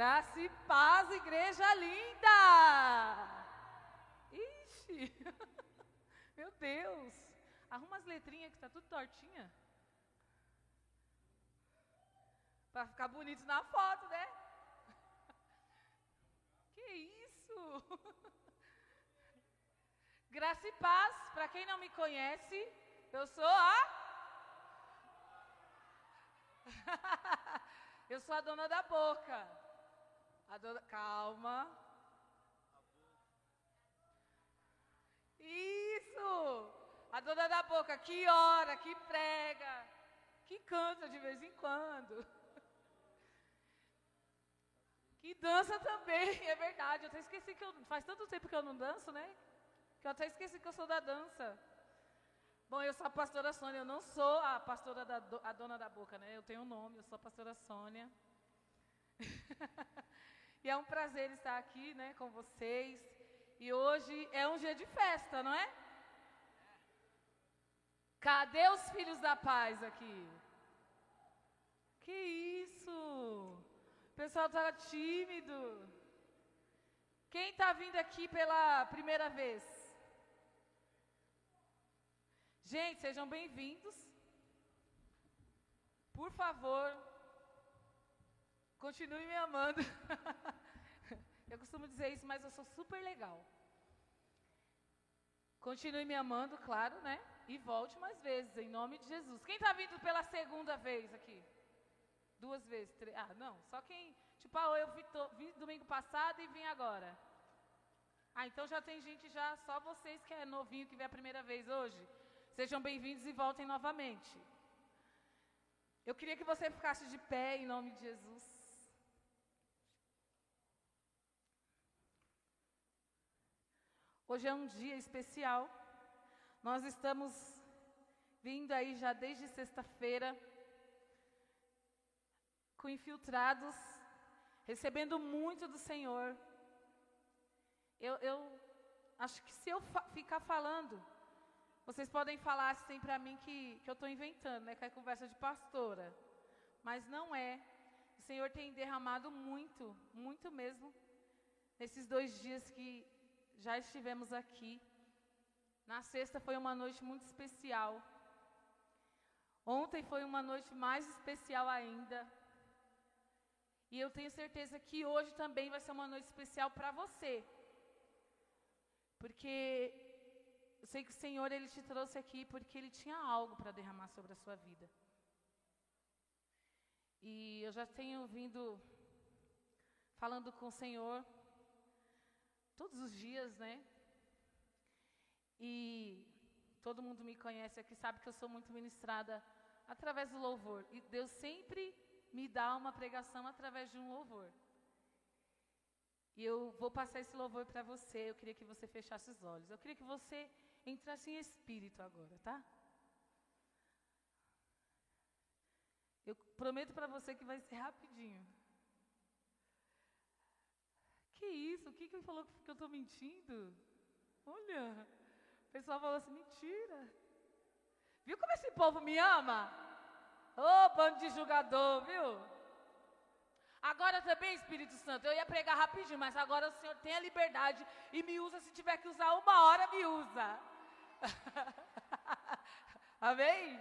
Graça e paz, igreja linda! Ixi! Meu Deus! Arruma as letrinhas que tá tudo tortinha. Para ficar bonito na foto, né? Que isso? Graça e paz, para quem não me conhece, eu sou a Eu sou a dona da boca. Dona, calma. Isso! A dona da boca que ora, que prega, que canta de vez em quando. Que dança também, é verdade. Eu até esqueci que eu. Faz tanto tempo que eu não danço, né? Que eu até esqueci que eu sou da dança. Bom, eu sou a pastora Sônia, eu não sou a pastora da a dona da boca, né? Eu tenho um nome, eu sou a pastora Sônia. e é um prazer estar aqui, né, com vocês. E hoje é um dia de festa, não é? Cadê os filhos da paz aqui? Que isso? O pessoal está tímido. Quem está vindo aqui pela primeira vez? Gente, sejam bem-vindos. Por favor, continue me amando. eu costumo dizer isso, mas eu sou super legal. Continue me amando, claro, né? E volte mais vezes, em nome de Jesus. Quem está vindo pela segunda vez aqui? Duas vezes? Três? Ah, não. Só quem. Tipo, ah, eu vim, domingo passado e vim agora. Ah, então já tem gente já, só vocês que é novinho que vem a primeira vez hoje. Sejam bem-vindos e voltem novamente. Eu queria que você ficasse de pé em nome de Jesus. Hoje é um dia especial. Nós estamos vindo aí já desde sexta-feira com infiltrados, recebendo muito do Senhor. Eu, eu acho que se eu fa ficar falando vocês podem falar assim para mim que, que eu estou inventando, né? Que é conversa de pastora. Mas não é. O Senhor tem derramado muito, muito mesmo, nesses dois dias que já estivemos aqui. Na sexta foi uma noite muito especial. Ontem foi uma noite mais especial ainda. E eu tenho certeza que hoje também vai ser uma noite especial para você. Porque eu sei que o Senhor ele te trouxe aqui porque ele tinha algo para derramar sobre a sua vida. E eu já tenho vindo falando com o Senhor todos os dias, né? E todo mundo me conhece aqui, sabe que eu sou muito ministrada através do louvor. E Deus sempre me dá uma pregação através de um louvor. E eu vou passar esse louvor para você. Eu queria que você fechasse os olhos. Eu queria que você entrasse em espírito agora, tá? Eu prometo para você que vai ser rapidinho. Que isso? O que, que ele falou que eu estou mentindo? Olha, o pessoal falou assim: mentira. Viu como esse povo me ama? Ô, oh, bando de julgador, viu? Agora também, Espírito Santo, eu ia pregar rapidinho, mas agora o Senhor tem a liberdade e me usa se tiver que usar uma hora, me usa. Amém?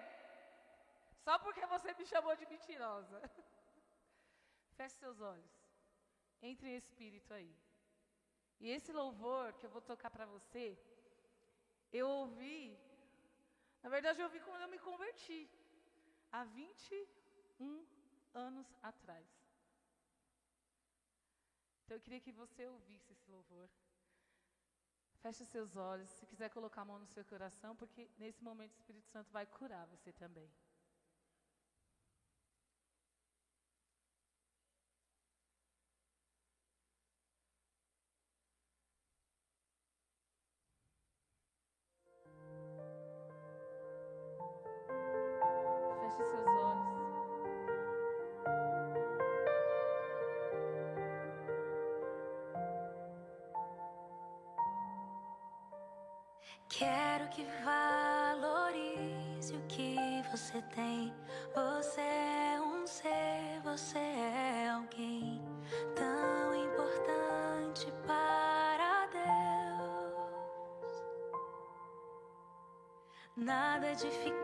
Só porque você me chamou de mentirosa. Feche seus olhos. Entre em espírito aí. E esse louvor que eu vou tocar para você, eu ouvi, na verdade eu ouvi quando eu me converti, há 21 anos atrás. Então eu queria que você ouvisse esse louvor. Feche seus olhos, se quiser colocar a mão no seu coração, porque nesse momento o Espírito Santo vai curar você também. Nada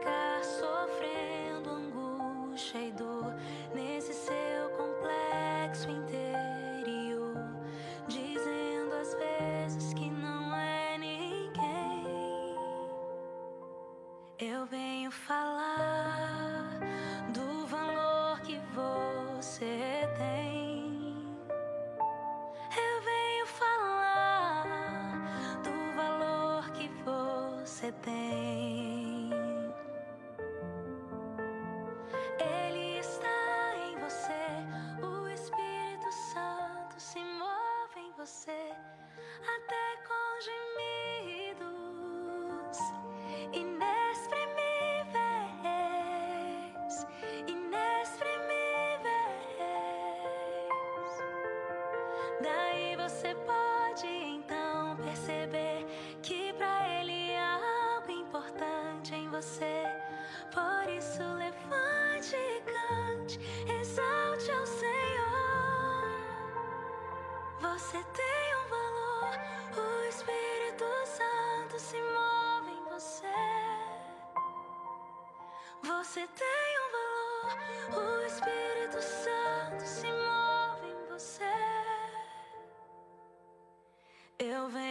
Você tem um valor, o Espírito Santo se move em você. Eu venho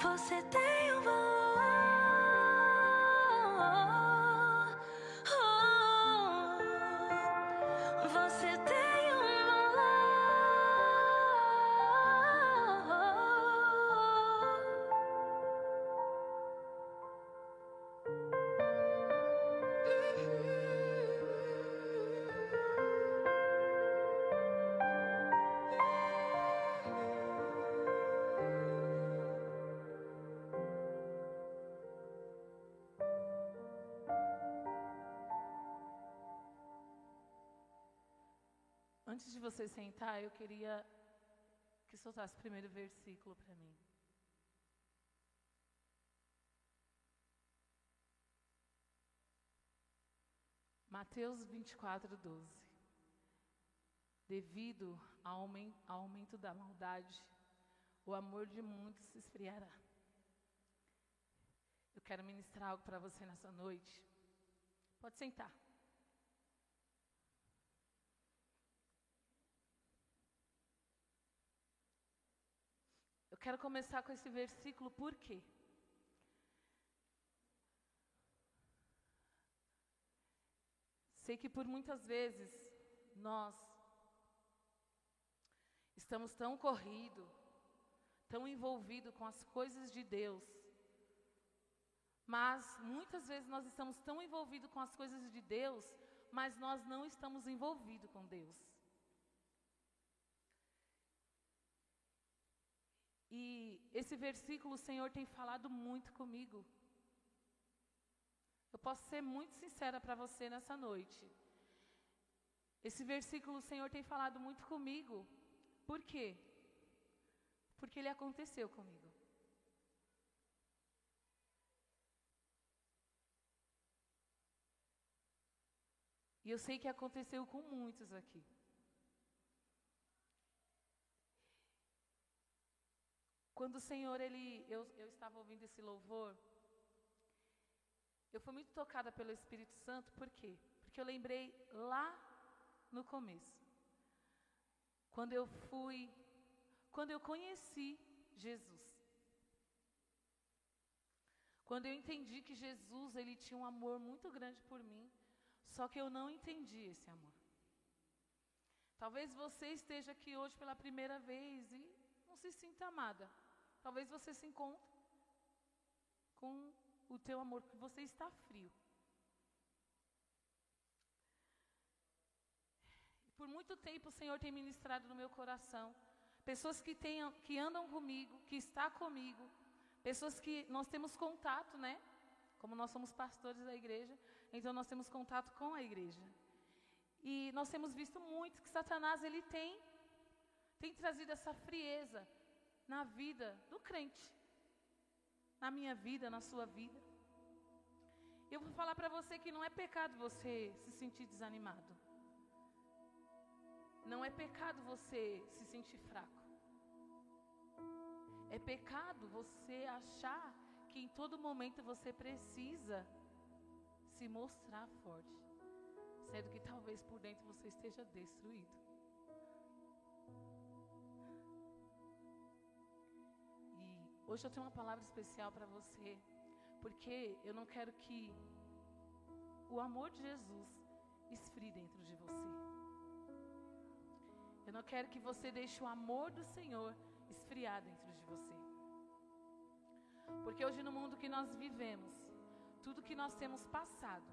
Você tem um valor. Antes de você sentar, eu queria que soltasse o primeiro versículo para mim. Mateus 24, 12. Devido ao aumen- ao aumento da maldade, o amor de muitos se esfriará. Eu quero ministrar algo para você nessa noite. Pode sentar. Quero começar com esse versículo, por quê? Sei que por muitas vezes nós estamos tão corrido, tão envolvido com as coisas de Deus, mas muitas vezes nós estamos tão envolvidos com as coisas de Deus, mas nós não estamos envolvidos com Deus. E esse versículo o Senhor tem falado muito comigo. Eu posso ser muito sincera para você nessa noite. Esse versículo o Senhor tem falado muito comigo. Por quê? Porque ele aconteceu comigo. E eu sei que aconteceu com muitos aqui. Quando o Senhor, ele, eu, eu estava ouvindo esse louvor, eu fui muito tocada pelo Espírito Santo, por quê? Porque eu lembrei lá no começo. quando eu fui, quando eu conheci Jesus. Quando eu entendi que Jesus, ele tinha um amor muito grande por mim, só que eu não entendi esse amor. Talvez você esteja aqui hoje pela primeira vez e não se sinta amada. Talvez você se encontre com o teu amor, porque você está frio. Por muito tempo o Senhor tem ministrado no meu coração. Pessoas que, tenham, que andam comigo, que está comigo, pessoas que nós temos contato, né? Como nós somos pastores da igreja, então nós temos contato com a igreja. E nós temos visto muito que Satanás ele tem tem trazido essa frieza na vida do crente. Na minha vida, na sua vida. Eu vou falar para você que não é pecado você se sentir desanimado. Não é pecado você se sentir fraco. É pecado você achar que em todo momento você precisa se mostrar forte, sendo que talvez por dentro você esteja destruído. Hoje eu tenho uma palavra especial para você, porque eu não quero que o amor de Jesus esfrie dentro de você. Eu não quero que você deixe o amor do Senhor esfriar dentro de você. Porque hoje no mundo que nós vivemos, tudo que nós temos passado,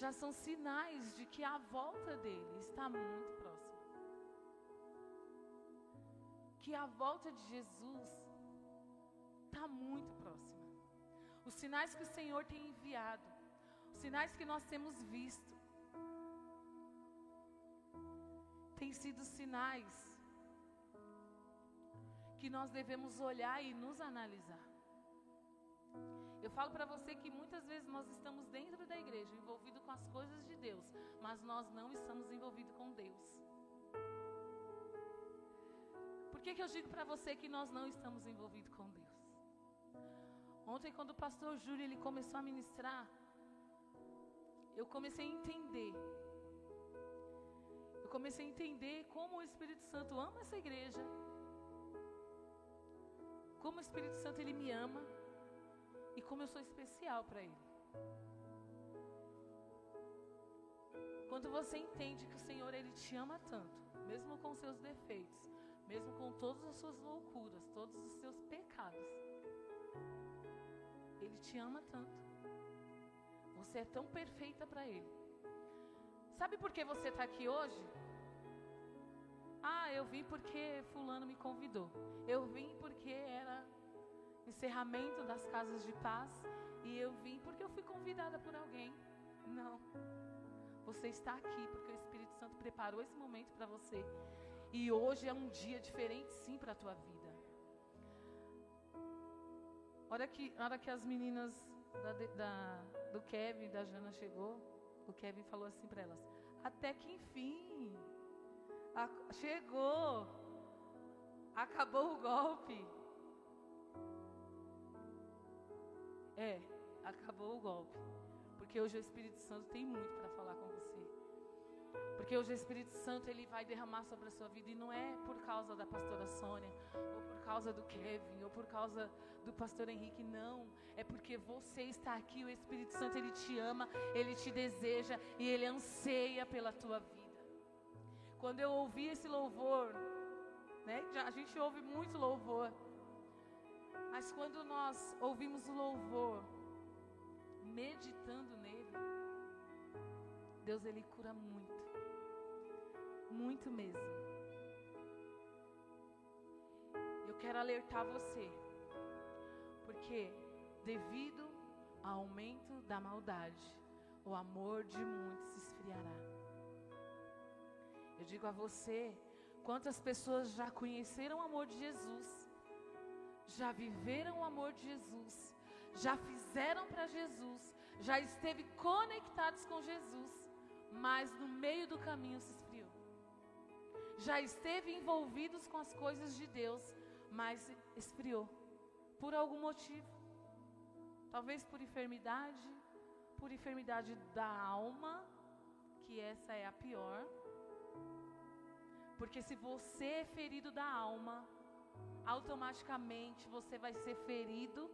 já são sinais de que a volta dele está muito próxima. Que a volta de Jesus está muito próxima. Os sinais que o Senhor tem enviado, os sinais que nós temos visto, têm sido sinais que nós devemos olhar e nos analisar. Eu falo para você que muitas vezes nós estamos dentro da igreja, envolvido com as coisas de Deus, mas nós não estamos envolvidos com Deus. Que, que eu digo para você que nós não estamos envolvidos com Deus? Ontem, quando o pastor Júlio ele começou a ministrar, eu comecei a entender. Eu comecei a entender como o Espírito Santo ama essa igreja. Como o Espírito Santo ele me ama e como eu sou especial para Ele. Quando você entende que o Senhor Ele te ama tanto, mesmo com seus defeitos, mesmo com todas as suas loucuras, todos os seus pecados, Ele te ama tanto. Você é tão perfeita para Ele. Sabe por que você está aqui hoje? Ah, eu vim porque Fulano me convidou. Eu vim porque era encerramento das casas de paz e eu vim porque eu fui convidada por alguém. Não. Você está aqui porque o Espírito Santo preparou esse momento para você. E hoje é um dia diferente, sim, para a tua vida. Hora que, hora que as meninas da, da, do Kevin da Jana chegou, o Kevin falou assim para elas: Até que enfim, a, chegou, acabou o golpe. É, acabou o golpe. Porque hoje o Espírito Santo tem muito para falar com você. Porque hoje o Espírito Santo ele vai derramar sobre a sua vida e não é por causa da pastora Sônia, ou por causa do Kevin, ou por causa do pastor Henrique, não. É porque você está aqui, o Espírito Santo ele te ama, ele te deseja e ele anseia pela tua vida. Quando eu ouvi esse louvor, né? A gente ouve muito louvor. Mas quando nós ouvimos o louvor, meditando Deus ele cura muito. Muito mesmo. Eu quero alertar você, porque devido ao aumento da maldade, o amor de muitos se esfriará. Eu digo a você, quantas pessoas já conheceram o amor de Jesus, já viveram o amor de Jesus, já fizeram para Jesus, já esteve conectados com Jesus, mas no meio do caminho se esfriou. Já esteve envolvidos com as coisas de Deus, mas esfriou por algum motivo. Talvez por enfermidade, por enfermidade da alma, que essa é a pior. Porque se você é ferido da alma, automaticamente você vai ser ferido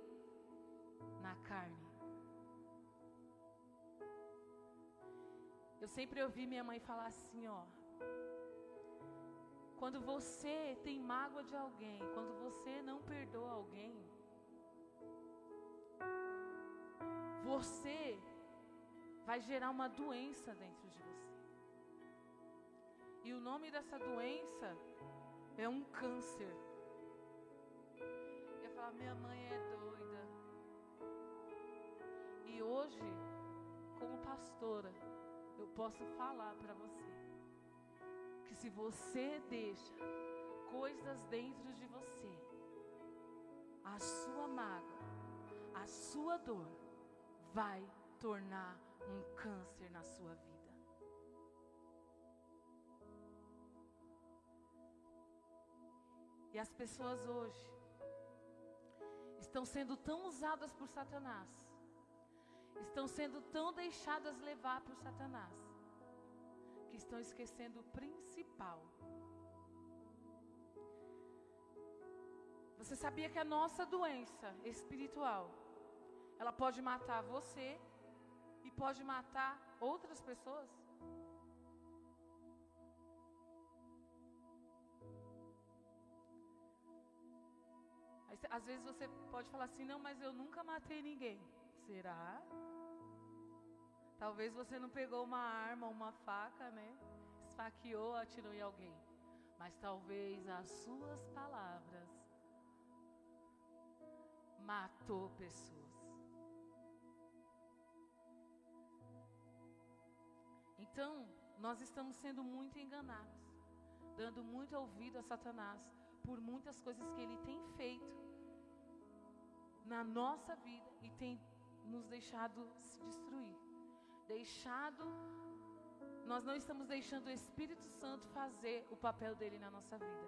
na carne. Eu sempre ouvi minha mãe falar assim, ó. Quando você tem mágoa de alguém, quando você não perdoa alguém, você vai gerar uma doença dentro de você. E o nome dessa doença é um câncer. Eu falar, minha mãe é doida. E hoje, como pastora, eu posso falar para você que se você deixa coisas dentro de você, a sua mágoa, a sua dor vai tornar um câncer na sua vida. E as pessoas hoje estão sendo tão usadas por Satanás estão sendo tão deixadas levar por Satanás, que estão esquecendo o principal. Você sabia que a nossa doença espiritual, ela pode matar você e pode matar outras pessoas? Às vezes você pode falar assim, não, mas eu nunca matei ninguém. Será? Talvez você não pegou uma arma, uma faca, né? Esfaqueou, atirou em alguém. Mas talvez as suas palavras matou pessoas. Então, nós estamos sendo muito enganados, dando muito ouvido a Satanás por muitas coisas que ele tem feito na nossa vida e tem nos deixado se destruir. Deixado, nós não estamos deixando o Espírito Santo fazer o papel dele na nossa vida.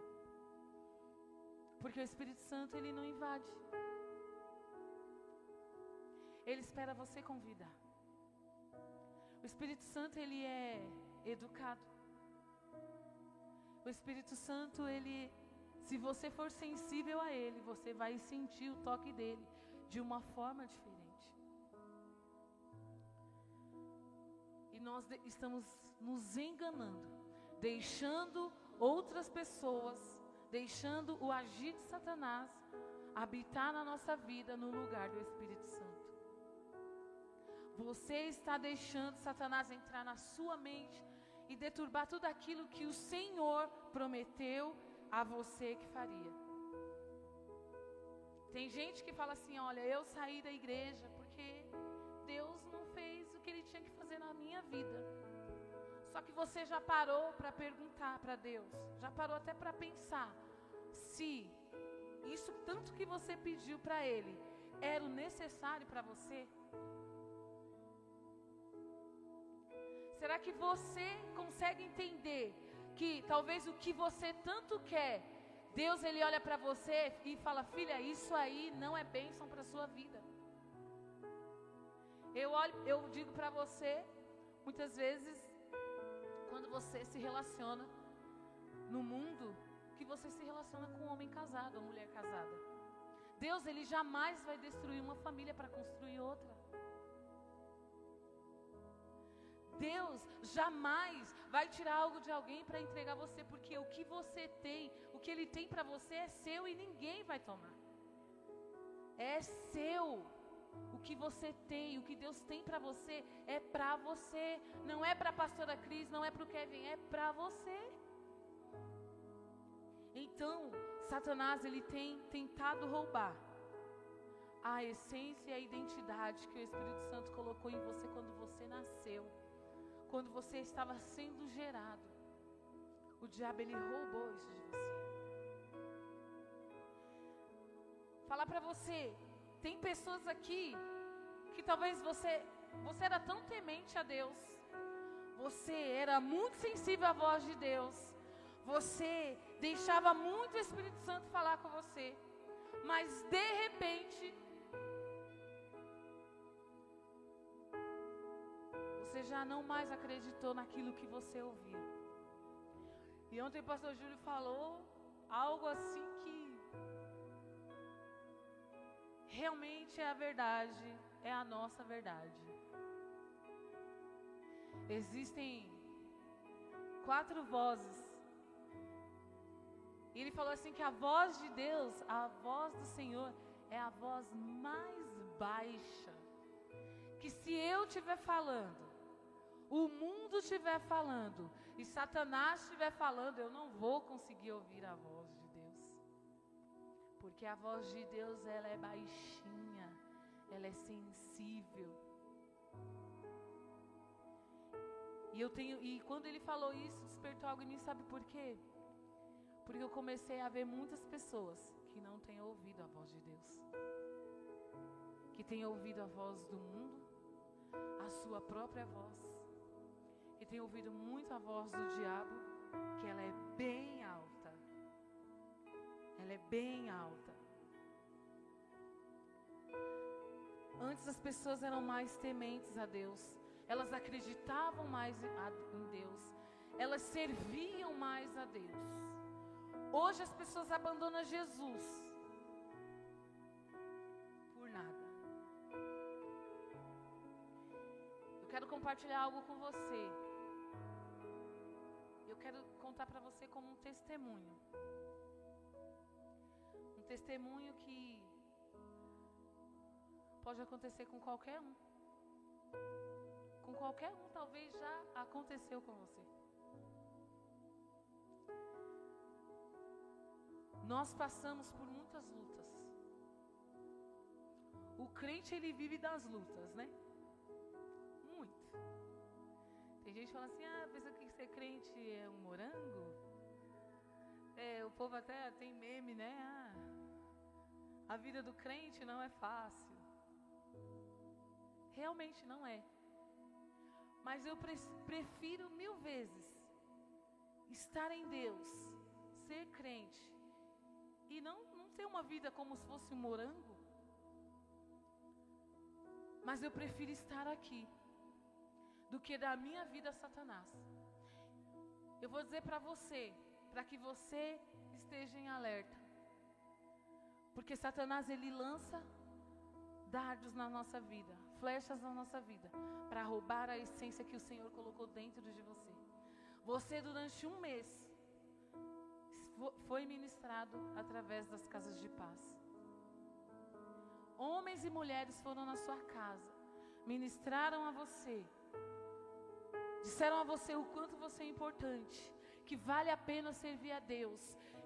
Porque o Espírito Santo ele não invade. Ele espera você convidar. O Espírito Santo ele é educado. O Espírito Santo ele se você for sensível a ele, você vai sentir o toque dele de uma forma diferente. Nós estamos nos enganando, deixando outras pessoas, deixando o agir de Satanás habitar na nossa vida no lugar do Espírito Santo. Você está deixando Satanás entrar na sua mente e deturbar tudo aquilo que o Senhor prometeu a você que faria. Tem gente que fala assim: olha, eu saí da igreja vida. Só que você já parou para perguntar para Deus, já parou até para pensar se isso tanto que você pediu para Ele era o necessário para você? Será que você consegue entender que talvez o que você tanto quer, Deus ele olha para você e fala: "Filha, isso aí não é bênção para sua vida". Eu, olho, eu digo para você, muitas vezes, quando você se relaciona no mundo, que você se relaciona com um homem casado ou mulher casada. Deus, ele jamais vai destruir uma família para construir outra. Deus jamais vai tirar algo de alguém para entregar você, porque o que você tem, o que Ele tem para você é seu e ninguém vai tomar. É seu. O que você tem, o que Deus tem para você é para você. Não é para a pastora Cris, não é para o Kevin, é para você. Então, Satanás ele tem tentado roubar a essência e a identidade que o Espírito Santo colocou em você quando você nasceu, quando você estava sendo gerado. O diabo ele roubou isso de você. Falar para você, tem pessoas aqui que talvez você você era tão temente a Deus. Você era muito sensível à voz de Deus. Você deixava muito o Espírito Santo falar com você. Mas de repente você já não mais acreditou naquilo que você ouvia. E ontem o pastor Júlio falou algo assim que realmente é a verdade, é a nossa verdade. Existem quatro vozes. E ele falou assim que a voz de Deus, a voz do Senhor, é a voz mais baixa. Que se eu estiver falando, o mundo estiver falando e Satanás estiver falando, eu não vou conseguir ouvir a voz. Porque a voz de Deus, ela é baixinha, ela é sensível. E eu tenho e quando ele falou isso, despertou algo em mim, sabe por quê? Porque eu comecei a ver muitas pessoas que não têm ouvido a voz de Deus. Que têm ouvido a voz do mundo, a sua própria voz. E têm ouvido muito a voz do diabo, que ela é bem alta. Ela é bem alta. Antes as pessoas eram mais tementes a Deus elas acreditavam mais em Deus, elas serviam mais a Deus. Hoje as pessoas abandonam Jesus por nada. Eu quero compartilhar algo com você. Eu quero contar para você como um testemunho. Testemunho que pode acontecer com qualquer um com qualquer um, talvez já aconteceu com você. Nós passamos por muitas lutas. O crente ele vive das lutas, né? Muito. Tem gente que fala assim: ah, pensa que ser crente é um morango? É, o povo até tem meme, né? Ah, a vida do crente não é fácil. Realmente não é. Mas eu prefiro mil vezes estar em Deus, ser crente e não, não ter uma vida como se fosse um morango. Mas eu prefiro estar aqui do que dar minha vida a Satanás. Eu vou dizer para você, para que você esteja em alerta. Porque Satanás ele lança dardos na nossa vida, flechas na nossa vida, para roubar a essência que o Senhor colocou dentro de você. Você, durante um mês, foi ministrado através das casas de paz. Homens e mulheres foram na sua casa, ministraram a você, disseram a você o quanto você é importante, que vale a pena servir a Deus,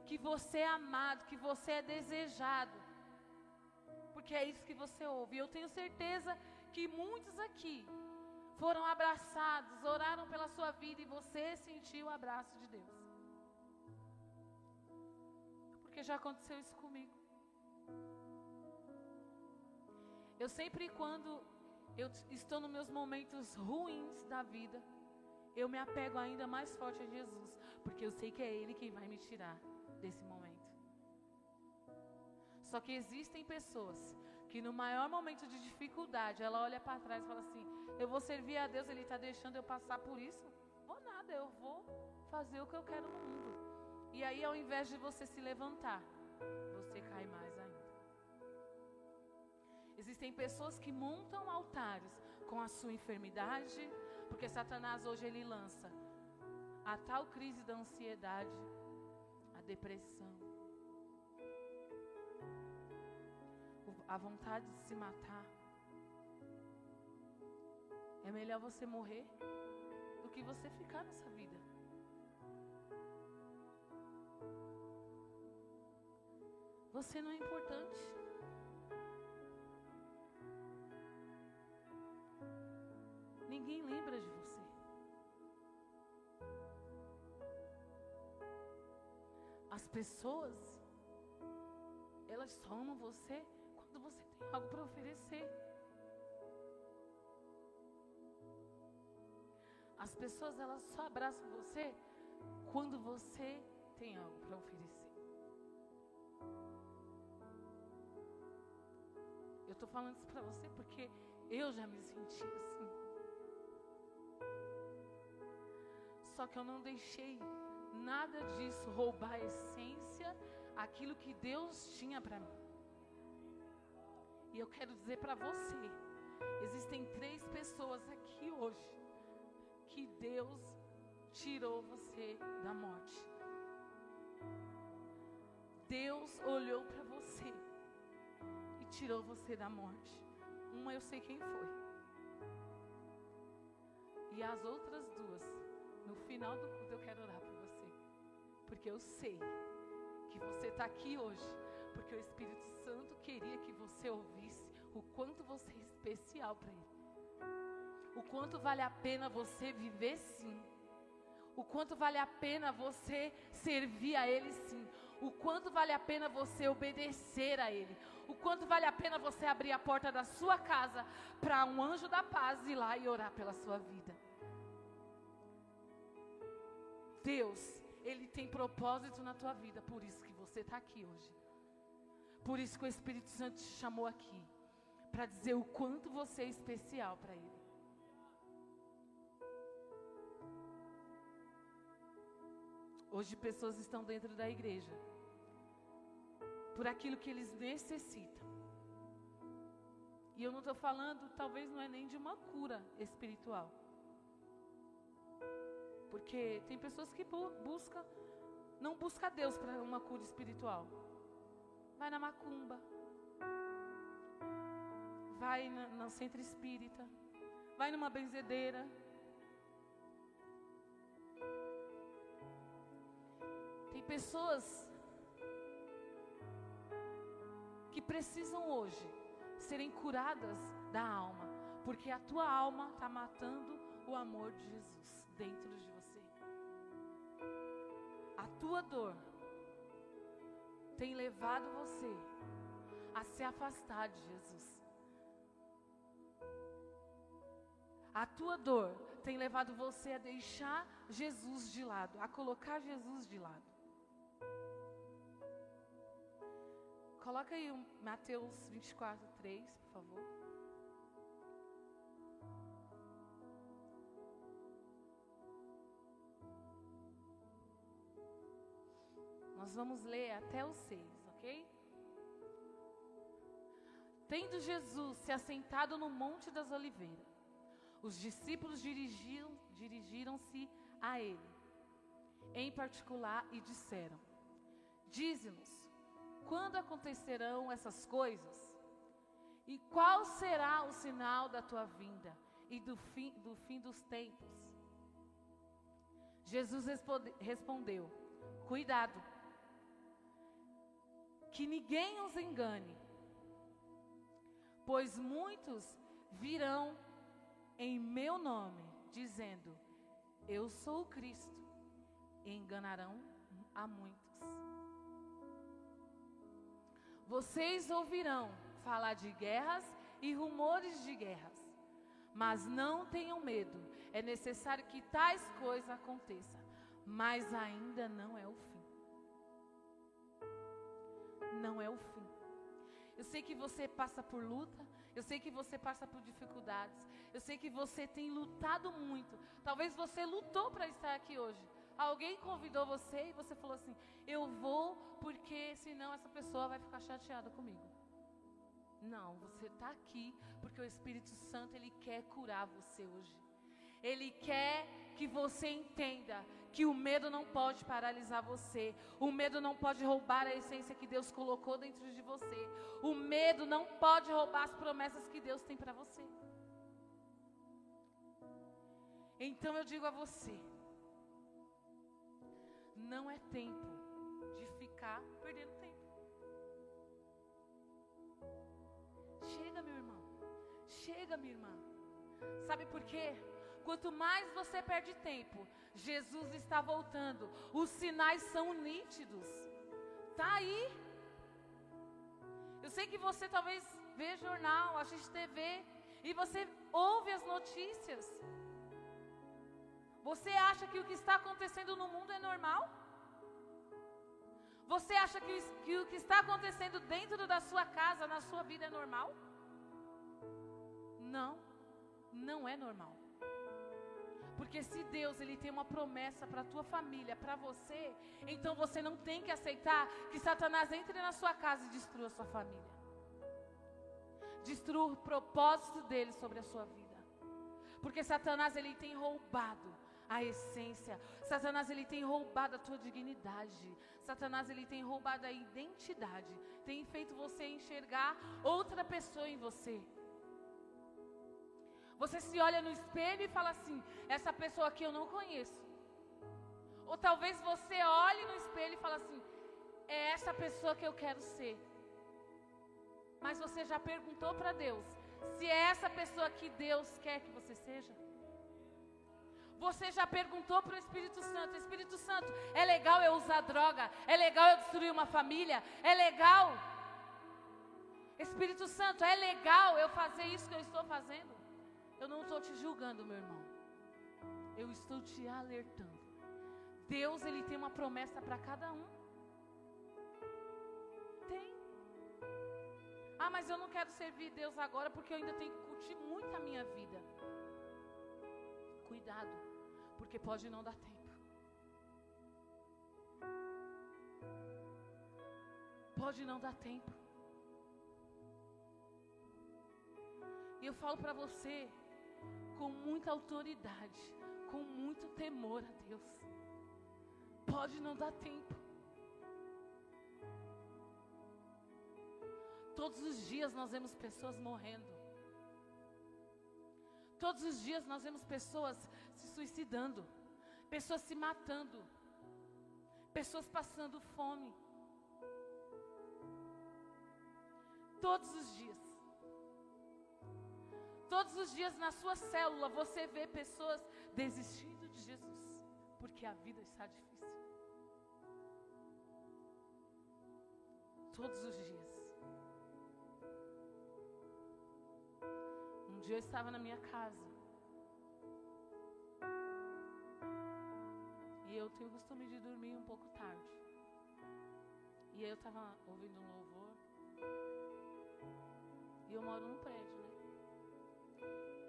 que você é amado, que você é desejado, porque é isso que você ouve. Eu tenho certeza que muitos aqui foram abraçados, oraram pela sua vida e você sentiu o abraço de Deus. Porque já aconteceu isso comigo. Eu sempre, quando eu estou nos meus momentos ruins da vida, eu me apego ainda mais forte a Jesus, porque eu sei que é Ele quem vai me tirar desse momento. Só que existem pessoas que no maior momento de dificuldade, ela olha para trás e fala assim: Eu vou servir a Deus, Ele está deixando eu passar por isso? Vou nada, eu vou fazer o que eu quero no mundo. E aí, ao invés de você se levantar, você cai mais ainda. Existem pessoas que montam altares com a sua enfermidade, porque Satanás hoje ele lança a tal crise da ansiedade, depressão a vontade de se matar. É melhor você morrer do que você ficar nessa vida. Você não é importante. Ninguém lembra de você. As pessoas, elas somam você quando você tem algo para oferecer. As pessoas elas só abraçam você quando você tem algo para oferecer. Eu estou falando isso para você porque eu já me senti assim. Só que eu não deixei nada disso roubar a essência, aquilo que Deus tinha para mim. E eu quero dizer para você, existem três pessoas aqui hoje que Deus tirou você da morte. Deus olhou para você e tirou você da morte. Uma eu sei quem foi. E as outras duas, no final do culto eu quero orar você. Porque eu sei que você está aqui hoje. Porque o Espírito Santo queria que você ouvisse o quanto você é especial para Ele. O quanto vale a pena você viver sim. O quanto vale a pena você servir a Ele sim. O quanto vale a pena você obedecer a Ele. O quanto vale a pena você abrir a porta da sua casa para um anjo da paz ir lá e orar pela sua vida. Deus, Ele tem propósito na tua vida, por isso que você está aqui hoje. Por isso que o Espírito Santo te chamou aqui, para dizer o quanto você é especial para Ele. Hoje pessoas estão dentro da igreja por aquilo que eles necessitam. E eu não estou falando, talvez não é nem de uma cura espiritual. Porque tem pessoas que bu busca, não busca Deus para uma cura espiritual. Vai na macumba. Vai na, no centro espírita. Vai numa benzedeira. Tem pessoas que precisam hoje serem curadas da alma, porque a tua alma está matando o amor de Jesus dentro de você. Tua dor tem levado você a se afastar de Jesus. A tua dor tem levado você a deixar Jesus de lado, a colocar Jesus de lado. Coloca aí Mateus 24, 3, por favor. Nós vamos ler até o 6, ok? Tendo Jesus se assentado no Monte das Oliveiras, os discípulos dirigiram, dirigiram-se a ele, em particular, e disseram: Dize-nos, quando acontecerão essas coisas? E qual será o sinal da tua vinda e do fim, do fim dos tempos? Jesus responde, respondeu: Cuidado, que ninguém os engane, pois muitos virão em meu nome, dizendo: Eu sou o Cristo, e enganarão a muitos. Vocês ouvirão falar de guerras e rumores de guerras, mas não tenham medo. É necessário que tais coisas aconteçam, mas ainda não é o fim. Não é o fim. Eu sei que você passa por luta, eu sei que você passa por dificuldades, eu sei que você tem lutado muito. Talvez você lutou para estar aqui hoje. Alguém convidou você e você falou assim: Eu vou porque senão essa pessoa vai ficar chateada comigo. Não, você está aqui porque o Espírito Santo ele quer curar você hoje. Ele quer que você entenda que o medo não pode paralisar você. O medo não pode roubar a essência que Deus colocou dentro de você. O medo não pode roubar as promessas que Deus tem para você. Então eu digo a você: não é tempo de ficar perdendo tempo. Chega, meu irmão. Chega, minha irmã. Sabe por quê? Quanto mais você perde tempo, Jesus está voltando. Os sinais são nítidos. Tá aí. Eu sei que você talvez vê jornal, assiste TV e você ouve as notícias. Você acha que o que está acontecendo no mundo é normal? Você acha que, que o que está acontecendo dentro da sua casa, na sua vida, é normal? Não, não é normal. Porque se Deus ele tem uma promessa para a tua família, para você, então você não tem que aceitar que Satanás entre na sua casa e destrua a sua família. Destrua o propósito dele sobre a sua vida. Porque Satanás ele tem roubado a essência. Satanás ele tem roubado a tua dignidade. Satanás ele tem roubado a identidade. Tem feito você enxergar outra pessoa em você. Você se olha no espelho e fala assim: essa pessoa aqui eu não conheço. Ou talvez você olhe no espelho e fala assim: é essa pessoa que eu quero ser. Mas você já perguntou para Deus se é essa pessoa que Deus quer que você seja? Você já perguntou para o Espírito Santo: Espírito Santo, é legal eu usar droga? É legal eu destruir uma família? É legal? Espírito Santo, é legal eu fazer isso que eu estou fazendo? Eu não estou te julgando, meu irmão. Eu estou te alertando. Deus, Ele tem uma promessa para cada um. Tem. Ah, mas eu não quero servir Deus agora porque eu ainda tenho que curtir muito a minha vida. Cuidado, porque pode não dar tempo. Pode não dar tempo. E eu falo para você, com muita autoridade, com muito temor a Deus. Pode não dar tempo. Todos os dias nós vemos pessoas morrendo. Todos os dias nós vemos pessoas se suicidando, pessoas se matando, pessoas passando fome. Todos os dias. Todos os dias na sua célula você vê pessoas desistindo de Jesus, porque a vida está difícil. Todos os dias. Um dia eu estava na minha casa. E eu tenho o costume de dormir um pouco tarde. E eu estava ouvindo um louvor. E eu moro num prédio, né?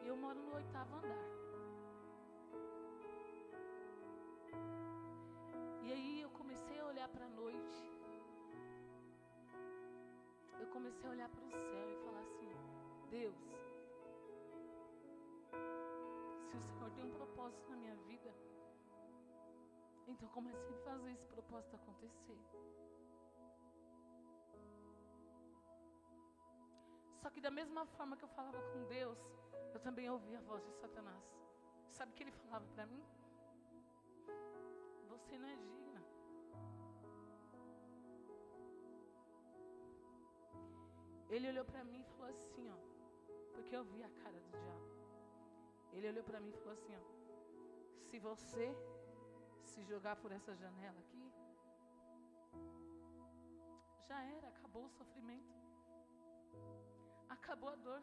E eu moro no oitavo andar. E aí eu comecei a olhar para a noite. Eu comecei a olhar para o céu e falar assim: Deus, se o Senhor tem um propósito na minha vida, então comecei a fazer esse propósito acontecer. Só que da mesma forma que eu falava com Deus, eu também ouvi a voz de Satanás. Sabe o que ele falava para mim? Você não é digna. Ele olhou para mim e falou assim, ó, porque eu vi a cara do diabo. Ele olhou para mim e falou assim, ó, se você se jogar por essa janela aqui, já era, acabou o sofrimento. Acabou a dor.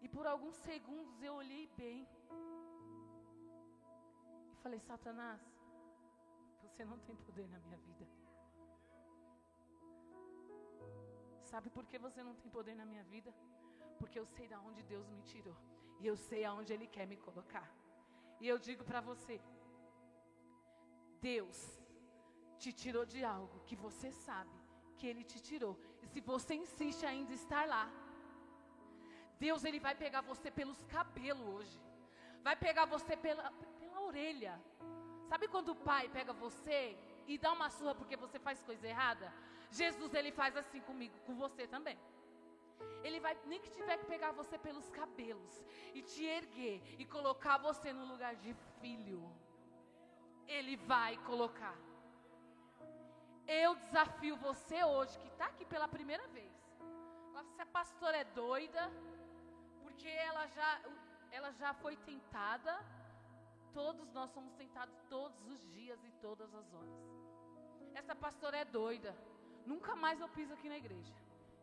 E por alguns segundos eu olhei bem. E falei: Satanás, você não tem poder na minha vida. Sabe por que você não tem poder na minha vida? Porque eu sei de onde Deus me tirou. E eu sei aonde Ele quer me colocar. E eu digo para você: Deus te tirou de algo que você sabe que Ele te tirou. E se você insiste ainda estar lá, Deus ele vai pegar você pelos cabelos hoje. Vai pegar você pela, pela orelha. Sabe quando o pai pega você e dá uma surra porque você faz coisa errada? Jesus ele faz assim comigo, com você também. Ele vai nem que tiver que pegar você pelos cabelos e te erguer e colocar você no lugar de filho. Ele vai colocar. Eu desafio você hoje que está aqui pela primeira vez. Se a pastora é doida, porque ela já, ela já foi tentada. Todos nós somos tentados todos os dias e todas as horas. Essa pastora é doida. Nunca mais eu piso aqui na igreja.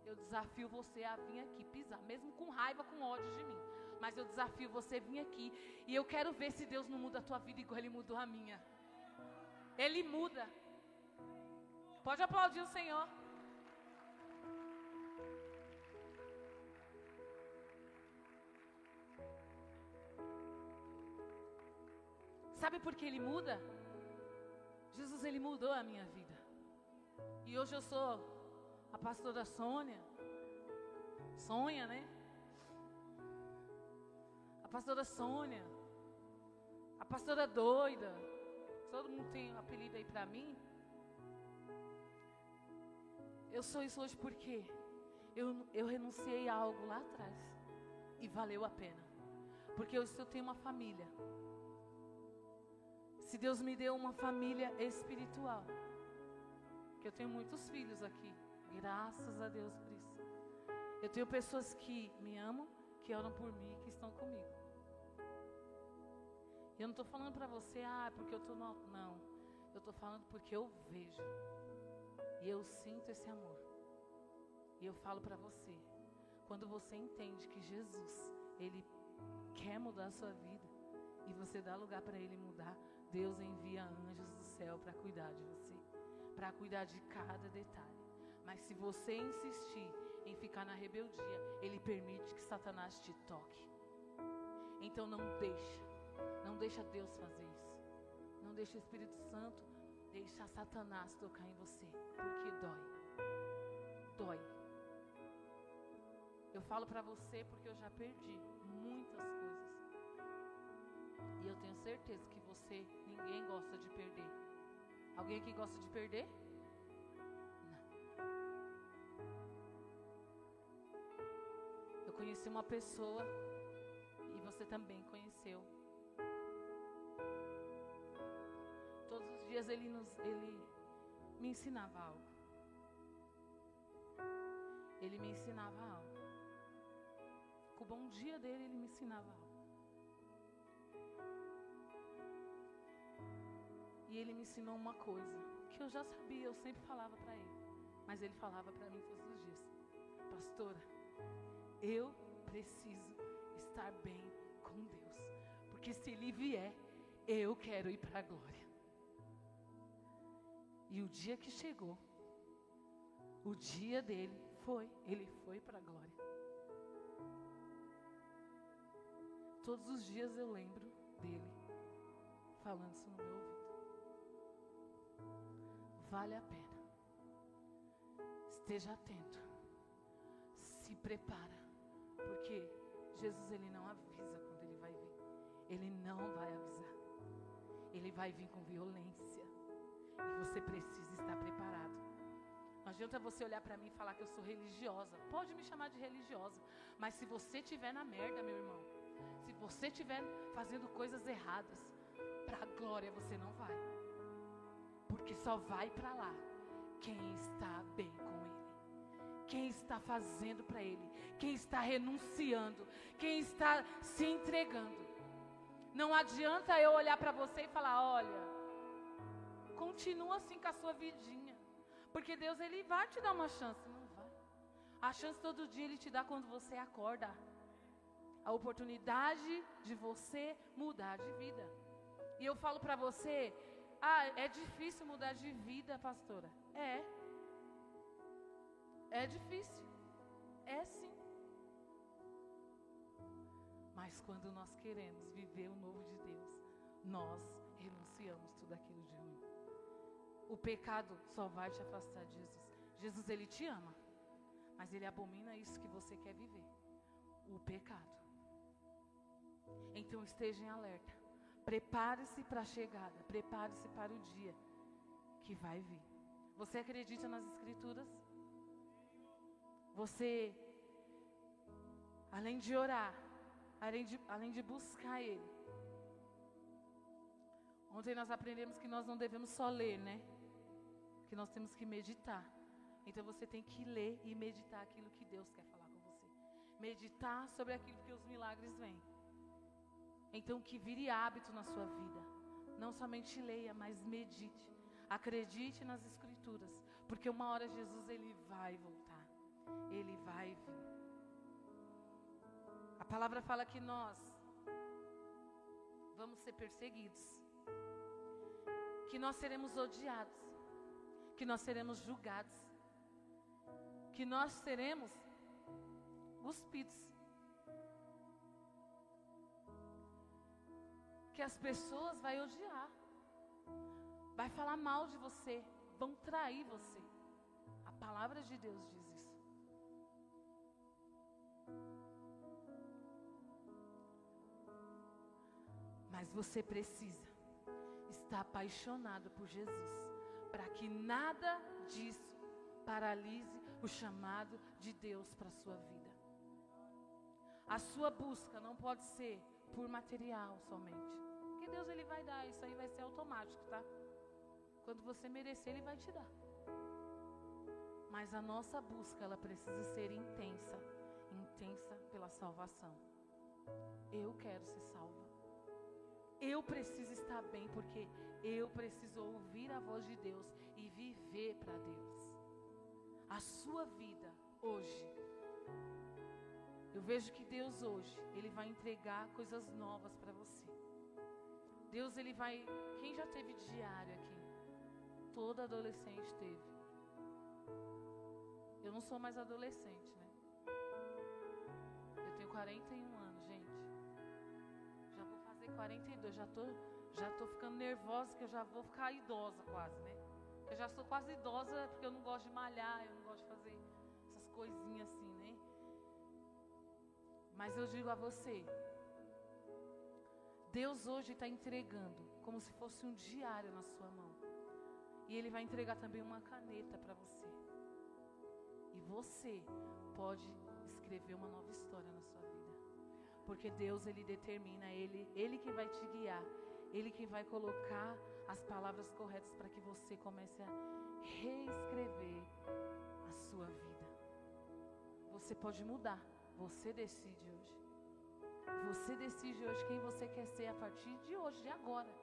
Eu desafio você a vir aqui pisar, mesmo com raiva, com ódio de mim. Mas eu desafio você a vir aqui. E eu quero ver se Deus não muda a tua vida igual Ele mudou a minha. Ele muda. Pode aplaudir o Senhor. Sabe por que ele muda? Jesus, ele mudou a minha vida. E hoje eu sou a pastora Sônia. Sonha, né? A pastora Sônia. A pastora doida. Todo mundo tem um apelido aí para mim. Eu sou isso hoje porque eu, eu renunciei a algo lá atrás. E valeu a pena. Porque hoje eu tenho uma família. Se Deus me deu uma família espiritual. Que eu tenho muitos filhos aqui. Graças a Deus por isso. Eu tenho pessoas que me amam, que oram por mim, que estão comigo. Eu não estou falando para você, ah, porque eu estou no. Não. Eu estou falando porque eu vejo. E eu sinto esse amor. E eu falo para você, quando você entende que Jesus, Ele quer mudar a sua vida, e você dá lugar para Ele mudar, Deus envia anjos do céu para cuidar de você, para cuidar de cada detalhe. Mas se você insistir em ficar na rebeldia, Ele permite que Satanás te toque. Então não deixa, não deixa Deus fazer isso. Não deixa o Espírito Santo deixar Satanás tocar em você, porque dói. Dói. Eu falo para você porque eu já perdi muitas coisas. E eu tenho certeza que você, ninguém gosta de perder. Alguém aqui gosta de perder? Não. Eu conheci uma pessoa e você também conheceu. Todos os dias ele nos ele me ensinava algo. Ele me ensinava algo. Com o bom dia dele, ele me ensinava algo. E ele me ensinou uma coisa que eu já sabia, eu sempre falava para ele. Mas ele falava para mim todos os dias: Pastora, eu preciso estar bem com Deus. Porque se ele vier, eu quero ir para a glória. E o dia que chegou, o dia dele foi, ele foi para a glória. Todos os dias eu lembro dele falando isso no meu ouvido vale a pena. Esteja atento. Se prepara, porque Jesus ele não avisa quando ele vai vir. Ele não vai avisar. Ele vai vir com violência. E você precisa estar preparado. Não adianta você olhar para mim e falar que eu sou religiosa. Pode me chamar de religiosa, mas se você estiver na merda, meu irmão, se você estiver fazendo coisas erradas, para a glória você não vai. Porque só vai para lá quem está bem com Ele. Quem está fazendo para Ele. Quem está renunciando. Quem está se entregando. Não adianta eu olhar para você e falar: olha, continua assim com a sua vidinha. Porque Deus ele vai te dar uma chance, não vai. A chance todo dia ele te dá quando você acorda. A oportunidade de você mudar de vida. E eu falo para você, ah, é difícil mudar de vida, pastora. É. É difícil. É sim. Mas quando nós queremos viver o novo de Deus, nós renunciamos tudo aquilo de ruim. O pecado só vai te afastar de Jesus. Jesus, ele te ama, mas ele abomina isso que você quer viver o pecado. Então esteja em alerta. Prepare-se para a chegada, prepare-se para o dia que vai vir. Você acredita nas Escrituras? Você, além de orar, além de, além de buscar Ele. Ontem nós aprendemos que nós não devemos só ler, né? Que nós temos que meditar. Então você tem que ler e meditar aquilo que Deus quer falar com você. Meditar sobre aquilo que os milagres vêm. Então, que vire hábito na sua vida. Não somente leia, mas medite. Acredite nas Escrituras. Porque uma hora Jesus ele vai voltar. Ele vai vir. A palavra fala que nós vamos ser perseguidos. Que nós seremos odiados. Que nós seremos julgados. Que nós seremos cuspidos. Porque as pessoas vão odiar. Vai falar mal de você, vão trair você. A palavra de Deus diz isso. Mas você precisa estar apaixonado por Jesus, para que nada disso paralise o chamado de Deus para a sua vida. A sua busca não pode ser por material somente. Porque Deus ele vai dar, isso aí vai ser automático, tá? Quando você merecer, ele vai te dar. Mas a nossa busca, ela precisa ser intensa, intensa pela salvação. Eu quero ser salva. Eu preciso estar bem porque eu preciso ouvir a voz de Deus e viver para Deus. A sua vida hoje eu vejo que Deus hoje, Ele vai entregar coisas novas para você. Deus, Ele vai. Quem já teve diário aqui? Toda adolescente teve. Eu não sou mais adolescente, né? Eu tenho 41 anos, fazer 42. Já tô, já tô ficando nervosa que eu já vou ficar idosa quase, né? Eu já sou quase idosa porque eu não gosto de malhar, eu não gosto de fazer essas coisinhas assim. Mas eu digo a você, Deus hoje está entregando como se fosse um diário na sua mão. E Ele vai entregar também uma caneta para você. E você pode escrever uma nova história na sua vida. Porque Deus, Ele determina, Ele, Ele que vai te guiar. Ele que vai colocar as palavras corretas para que você comece a reescrever a sua vida. Você pode mudar. Você decide hoje. Você decide hoje quem você quer ser a partir de hoje, de agora.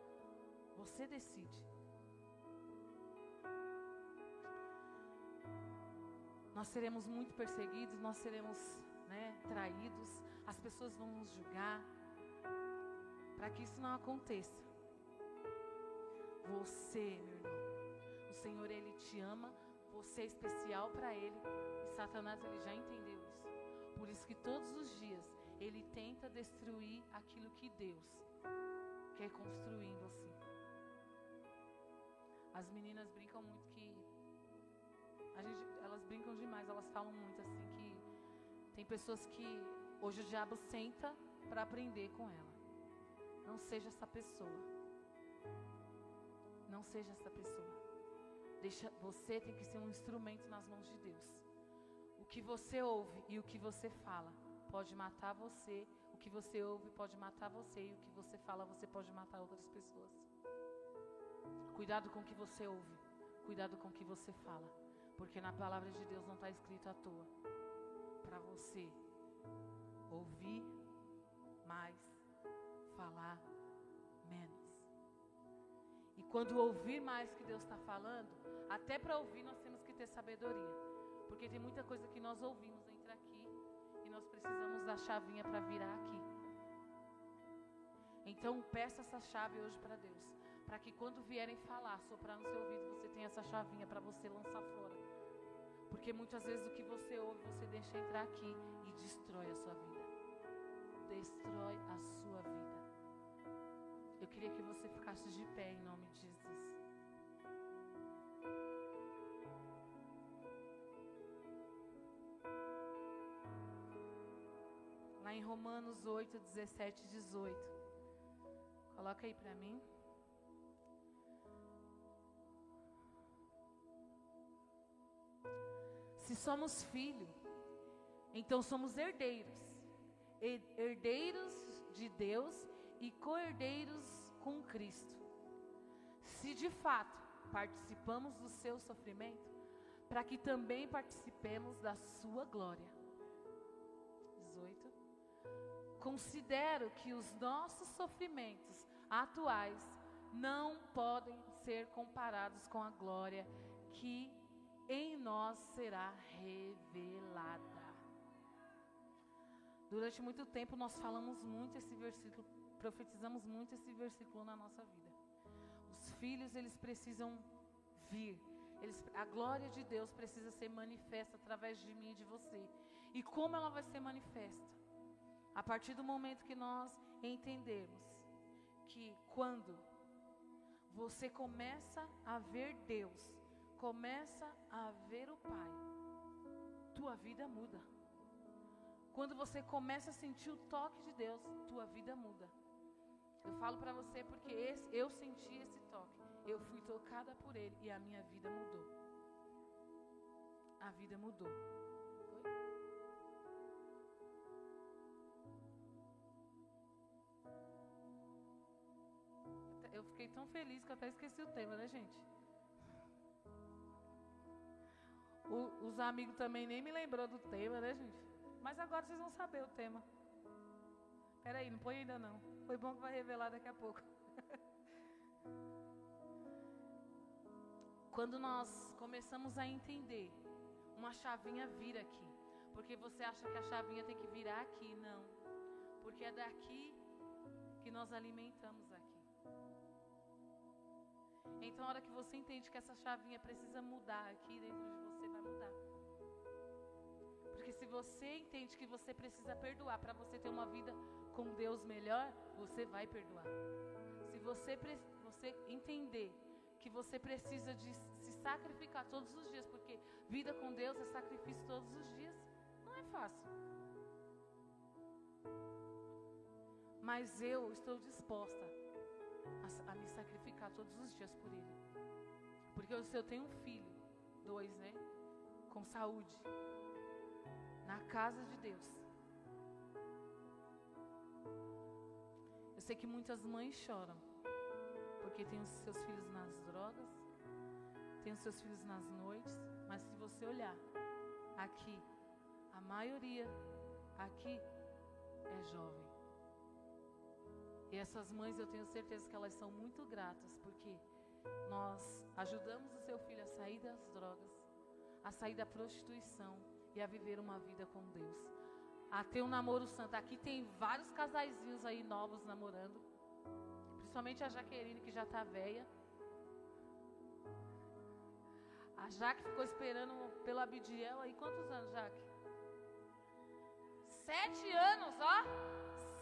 Você decide. Nós seremos muito perseguidos, nós seremos né, traídos, as pessoas vão nos julgar. Para que isso não aconteça, você, meu irmão, o Senhor ele te ama, você é especial para ele, e Satanás ele já entendeu por isso que todos os dias ele tenta destruir aquilo que Deus quer construir em você. As meninas brincam muito que gente, elas brincam demais, elas falam muito assim que tem pessoas que hoje o diabo senta para aprender com ela. Não seja essa pessoa. Não seja essa pessoa. Deixa, você tem que ser um instrumento nas mãos de Deus. O que você ouve e o que você fala pode matar você. O que você ouve pode matar você. E o que você fala, você pode matar outras pessoas. Cuidado com o que você ouve. Cuidado com o que você fala. Porque na palavra de Deus não está escrito à toa. Para você ouvir mais, falar menos. E quando ouvir mais que Deus está falando, até para ouvir nós temos que ter sabedoria. Porque tem muita coisa que nós ouvimos entre aqui e nós precisamos da chavinha para virar aqui. Então peça essa chave hoje para Deus, para que quando vierem falar, soprar no seu ouvido, você tenha essa chavinha para você lançar fora. Porque muitas vezes o que você ouve, você deixa entrar aqui e destrói a sua vida. Destrói a sua vida. Eu queria que você ficasse de pé em nome de Jesus. em Romanos 8, 17 e 18. Coloca aí para mim. Se somos filhos, então somos herdeiros, herdeiros de Deus e co-herdeiros com Cristo. Se de fato participamos do seu sofrimento, para que também participemos da sua glória. Considero que os nossos sofrimentos atuais não podem ser comparados com a glória que em nós será revelada. Durante muito tempo nós falamos muito esse versículo, profetizamos muito esse versículo na nossa vida. Os filhos, eles precisam vir. Eles, a glória de Deus precisa ser manifesta através de mim e de você. E como ela vai ser manifesta? A partir do momento que nós entendermos que quando você começa a ver Deus, começa a ver o Pai, tua vida muda. Quando você começa a sentir o toque de Deus, tua vida muda. Eu falo para você porque esse, eu senti esse toque. Eu fui tocada por Ele e a minha vida mudou. A vida mudou. Eu fiquei tão feliz que eu até esqueci o tema, né, gente? O, os amigos também nem me lembrou do tema, né, gente? Mas agora vocês vão saber o tema. Peraí, não põe ainda não. Foi bom que vai revelar daqui a pouco. Quando nós começamos a entender, uma chavinha vira aqui. Porque você acha que a chavinha tem que virar aqui. Não. Porque é daqui que nós alimentamos aqui. Então, a hora que você entende que essa chavinha precisa mudar aqui dentro de você, vai mudar. Porque se você entende que você precisa perdoar para você ter uma vida com Deus melhor, você vai perdoar. Se você, você entender que você precisa de se sacrificar todos os dias, porque vida com Deus é sacrifício todos os dias, não é fácil. Mas eu estou disposta a, a me sacrificar todos os dias por Ele. Porque se eu tenho um filho, dois, né? Com saúde, na casa de Deus, sei que muitas mães choram porque tem os seus filhos nas drogas, tem os seus filhos nas noites, mas se você olhar aqui, a maioria aqui é jovem. E essas mães eu tenho certeza que elas são muito gratas porque nós ajudamos o seu filho a sair das drogas, a sair da prostituição e a viver uma vida com Deus a ter um namoro santo. Aqui tem vários casaizinhos aí novos namorando. Principalmente a Jaqueline, que já está velha. A Jaque ficou esperando pelo Abidiel aí. Quantos anos, Jaque? Sete anos, ó.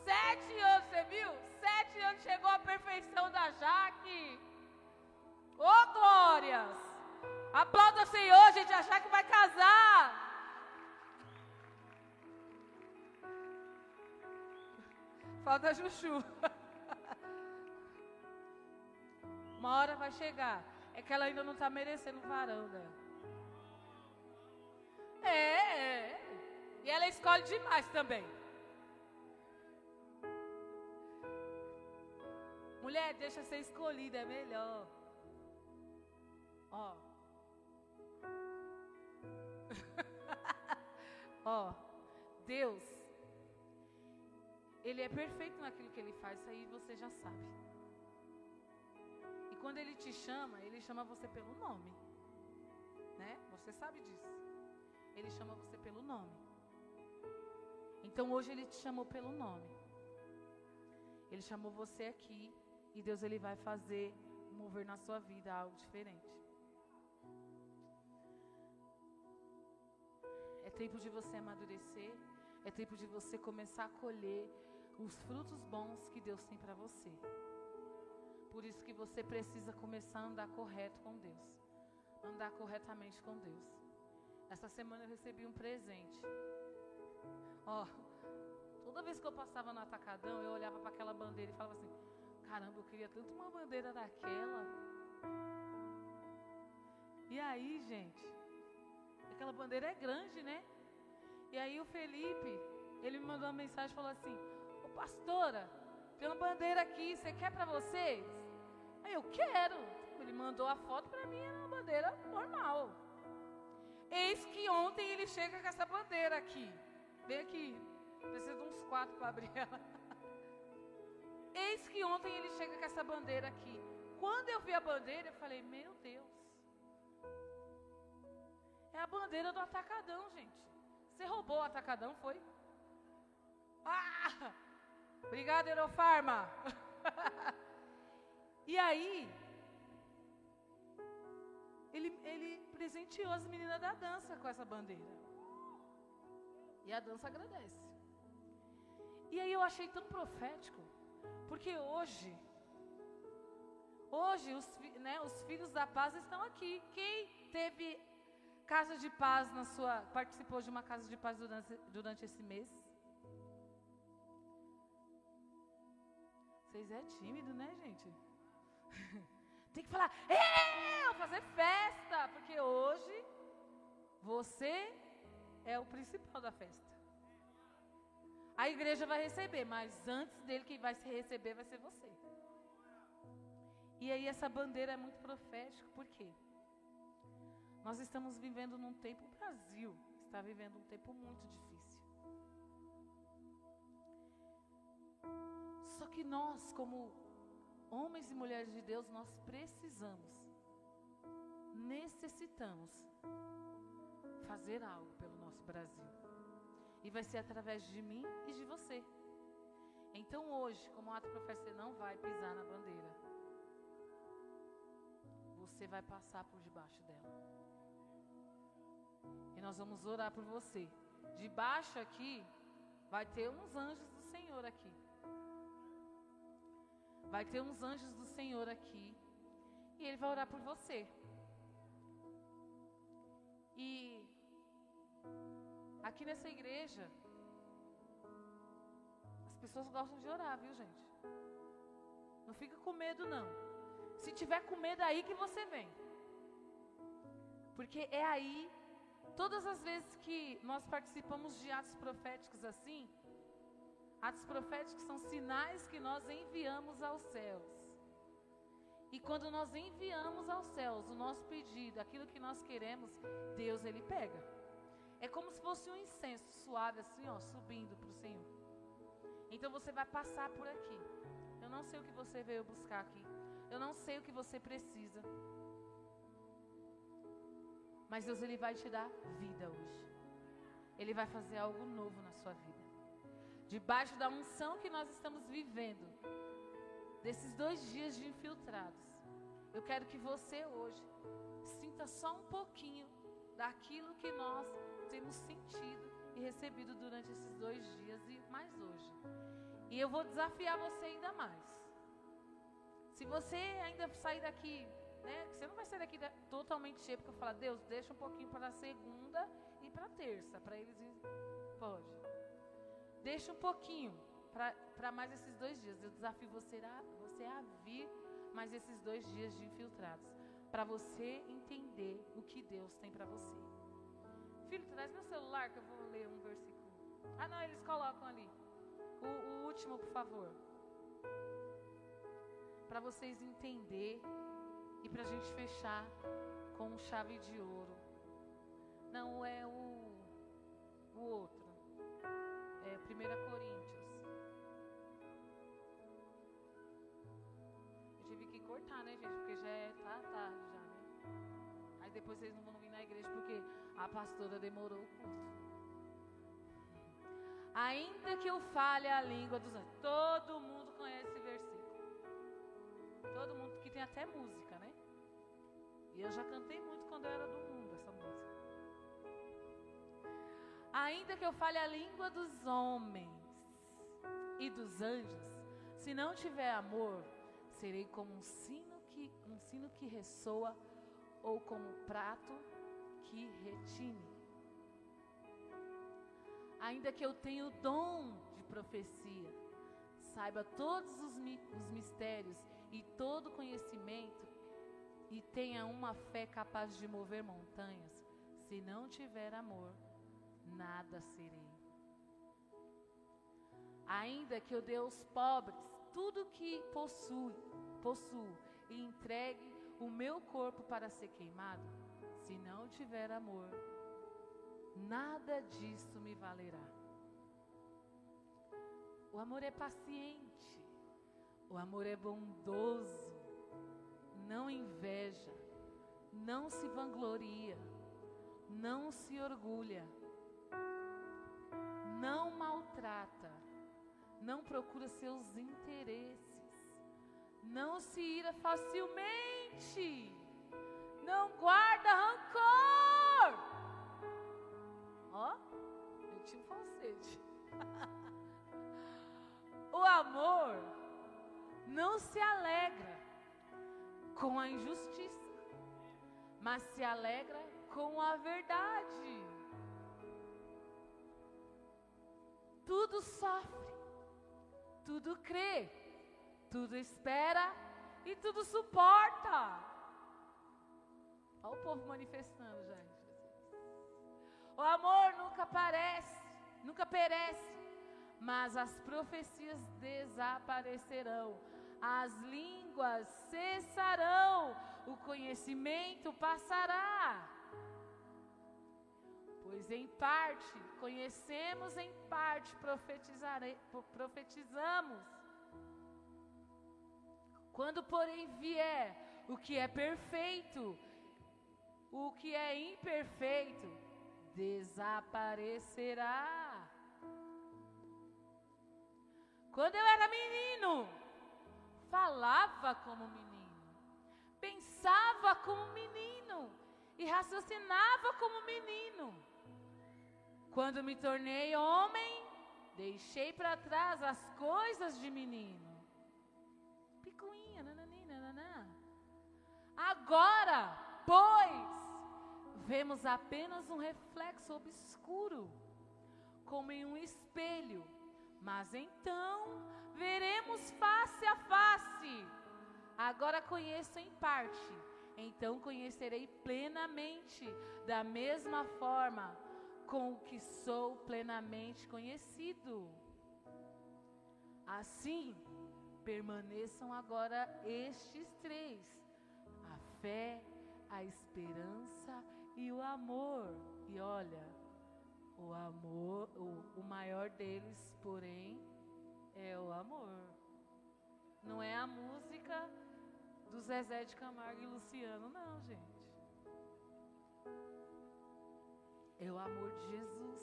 Sete anos, você viu? Sete anos chegou a perfeição da Jaque. Ô, oh, glórias! Aplauda o Senhor, gente. A Jaque Falta chuchu. Uma hora vai chegar. É que ela ainda não está merecendo dela. É, é. E ela escolhe demais também. Mulher, deixa ser escolhida, é melhor. Ó. Ó. Deus ele é perfeito naquilo que ele faz, isso aí você já sabe. E quando ele te chama, ele chama você pelo nome. Né? Você sabe disso. Ele chama você pelo nome. Então hoje ele te chamou pelo nome. Ele chamou você aqui e Deus ele vai fazer mover na sua vida algo diferente. É tempo de você amadurecer, é tempo de você começar a colher os frutos bons que Deus tem para você. Por isso que você precisa começar a andar correto com Deus. Andar corretamente com Deus. Essa semana eu recebi um presente. Ó, toda vez que eu passava no atacadão, eu olhava para aquela bandeira e falava assim: caramba, eu queria tanto uma bandeira daquela. E aí, gente, aquela bandeira é grande, né? E aí o Felipe, ele me mandou uma mensagem e falou assim: pastora, tem uma bandeira aqui, você quer para vocês? Aí eu quero. Ele mandou a foto para mim, era uma bandeira normal. Eis que ontem ele chega com essa bandeira aqui. Vem aqui. Precisa de uns quatro para abrir ela. Eis que ontem ele chega com essa bandeira aqui. Quando eu vi a bandeira, eu falei: Meu Deus. É a bandeira do atacadão, gente. Você roubou o atacadão, foi? Ah! Obrigada, Eurofarma. e aí, ele, ele presenteou as meninas da dança com essa bandeira. E a dança agradece. E aí eu achei tão profético, porque hoje Hoje, os, né, os filhos da paz estão aqui. Quem teve casa de paz na sua. participou de uma casa de paz durante, durante esse mês? Vocês é tímido, né, gente? Tem que falar, eu fazer festa, porque hoje você é o principal da festa. A igreja vai receber, mas antes dele quem vai se receber vai ser você. E aí essa bandeira é muito profética, por quê? Nós estamos vivendo num tempo, o Brasil está vivendo um tempo muito difícil. Só que nós, como homens e mulheres de Deus, nós precisamos, necessitamos fazer algo pelo nosso Brasil. E vai ser através de mim e de você. Então hoje, como ato profético, você não vai pisar na bandeira. Você vai passar por debaixo dela. E nós vamos orar por você. Debaixo aqui vai ter uns anjos do Senhor aqui. Vai ter uns anjos do Senhor aqui. E ele vai orar por você. E Aqui nessa igreja, as pessoas gostam de orar, viu, gente? Não fica com medo, não. Se tiver com medo, é aí que você vem. Porque é aí, todas as vezes que nós participamos de atos proféticos assim, atos proféticos são sinais que nós enviamos aos céus. E quando nós enviamos aos céus o nosso pedido, aquilo que nós queremos, Deus ele pega. É como se fosse um incenso suave assim, ó, subindo para o Senhor. Então você vai passar por aqui. Eu não sei o que você veio buscar aqui. Eu não sei o que você precisa. Mas Deus ele vai te dar vida hoje. Ele vai fazer algo novo na sua vida. Debaixo da unção que nós estamos vivendo, desses dois dias de infiltrados, eu quero que você hoje sinta só um pouquinho daquilo que nós temos sentido e recebido durante esses dois dias e mais hoje. E eu vou desafiar você ainda mais. Se você ainda sair daqui, né? Você não vai sair daqui totalmente cheio, porque eu falo, Deus, deixa um pouquinho para a segunda e para a terça, para eles. Pode. Deixa um pouquinho para mais esses dois dias. Eu desafio você a, você a vir mais esses dois dias de infiltrados. Para você entender o que Deus tem para você. Filho, traz meu celular que eu vou ler um versículo. Ah, não, eles colocam ali. O, o último, por favor. Para vocês entender e para a gente fechar com chave de ouro. Não é o, o outro. É 1 Coríntios. Eu tive que cortar, né, gente? Porque já é tá tarde já, né? Aí depois vocês não vão vir na igreja porque a pastora demorou o culto. Ainda que eu fale a língua dos anjos. Todo mundo conhece esse versículo. Todo mundo que tem até música, né? E eu já cantei muito quando eu era do mundo Ainda que eu fale a língua dos homens e dos anjos, se não tiver amor, serei como um sino que um sino que ressoa ou como um prato que retine. Ainda que eu tenha o dom de profecia, saiba todos os, os mistérios e todo conhecimento, e tenha uma fé capaz de mover montanhas, se não tiver amor, nada serei. Ainda que eu dê aos pobres tudo que possui, possuo e entregue o meu corpo para ser queimado, se não tiver amor, nada disso me valerá. O amor é paciente, o amor é bondoso, não inveja, não se vangloria, não se orgulha, não maltrata, não procura seus interesses, não se ira facilmente não guarda rancor. Ó, eu tinha um falsete. o amor não se alegra, com a injustiça, mas se alegra com a verdade. Tudo sofre, tudo crê, tudo espera e tudo suporta. Olha o povo manifestando, gente. O amor nunca parece, nunca perece, mas as profecias desaparecerão, as línguas cessarão, o conhecimento passará. Pois em parte conhecemos, em parte profetizamos. Quando, porém, vier o que é perfeito, o que é imperfeito desaparecerá. Quando eu era menino, falava como menino, pensava como menino e raciocinava como menino. Quando me tornei homem, deixei para trás as coisas de menino. Picuinha, nananina, nananã. Agora, pois, vemos apenas um reflexo obscuro, como em um espelho mas então veremos face a face. Agora conheço em parte, então conhecerei plenamente, da mesma forma com que sou plenamente conhecido. Assim, permaneçam agora estes três: a fé, a esperança e o amor. E olha, o amor, o, o maior deles, porém, é o amor. Não é a música do Zezé de Camargo e Luciano, não, gente. É o amor de Jesus.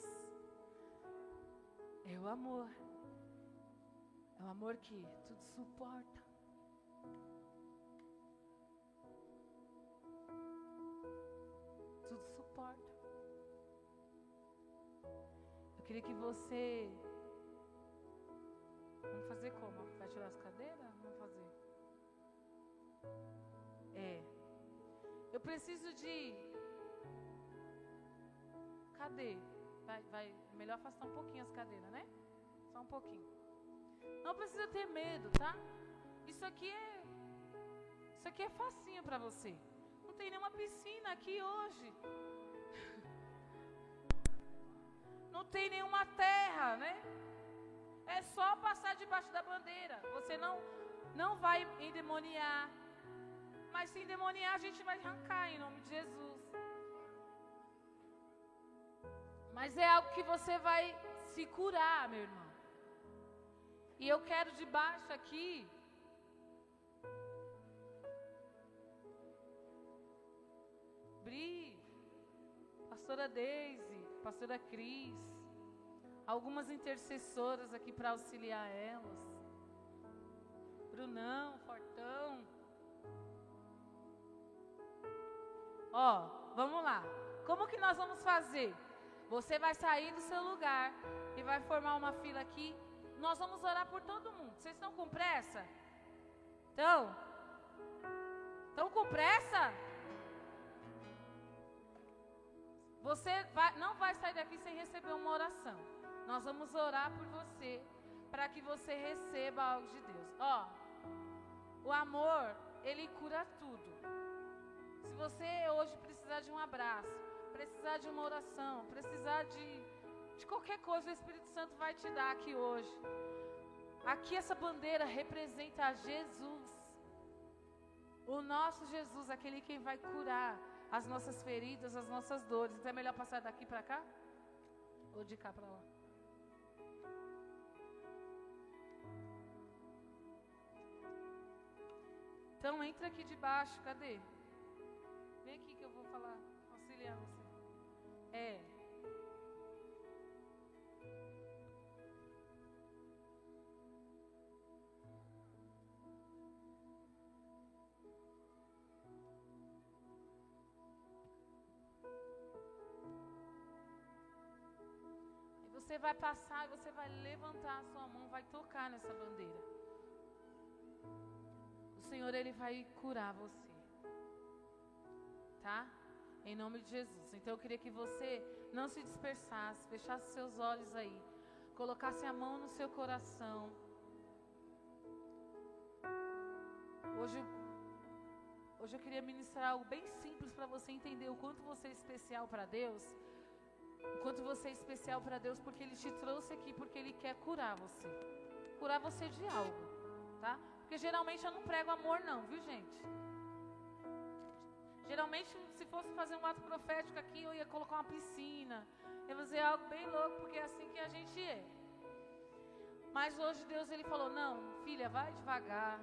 É o amor. É o amor que tudo suporta. Tudo suporta. Eu queria que você. Vamos fazer como? Vai tirar as cadeiras? Vamos fazer. É. Eu preciso de. Cadê? Vai, vai. Melhor afastar um pouquinho as cadeiras, né? Só um pouquinho. Não precisa ter medo, tá? Isso aqui é. Isso aqui é facinho para você. Não tem nenhuma piscina aqui hoje. não tem nenhuma terra, né? É só passar debaixo da bandeira. Você não não vai endemoniar. Mas se endemoniar, a gente vai arrancar em nome de Jesus. Mas é algo que você vai se curar, meu irmão. E eu quero debaixo aqui Bri, pastora Deise, pastora Cris, algumas intercessoras aqui para auxiliar elas. Brunão, Fortão. Ó, vamos lá. Como que nós vamos fazer? Você vai sair do seu lugar e vai formar uma fila aqui. Nós vamos orar por todo mundo. Vocês estão com pressa? Então? Estão com pressa? Você vai, não vai sair daqui sem receber uma oração. Nós vamos orar por você para que você receba algo de Deus. Ó, o amor, ele cura tudo. Se você hoje precisar de um abraço, precisar de uma oração, precisar de, de qualquer coisa, o Espírito Santo vai te dar aqui hoje. Aqui essa bandeira representa Jesus. O nosso Jesus, aquele quem vai curar as nossas feridas, as nossas dores. Então é melhor passar daqui para cá? Ou de cá para lá? Então entra aqui debaixo, cadê? É. você vai passar e você vai levantar a sua mão, vai tocar nessa bandeira. O Senhor ele vai curar você. Tá? Em nome de Jesus. Então eu queria que você não se dispersasse, fechasse seus olhos aí, colocasse a mão no seu coração. Hoje, hoje eu queria ministrar algo bem simples para você entender o quanto você é especial para Deus. O quanto você é especial para Deus, porque Ele te trouxe aqui, porque Ele quer curar você. Curar você de algo, tá? Porque geralmente eu não prego amor, não, viu, gente? Geralmente, se fosse fazer um ato profético aqui, eu ia colocar uma piscina. Ia fazer algo bem louco, porque é assim que a gente é. Mas hoje Deus ele falou: "Não, filha, vai devagar.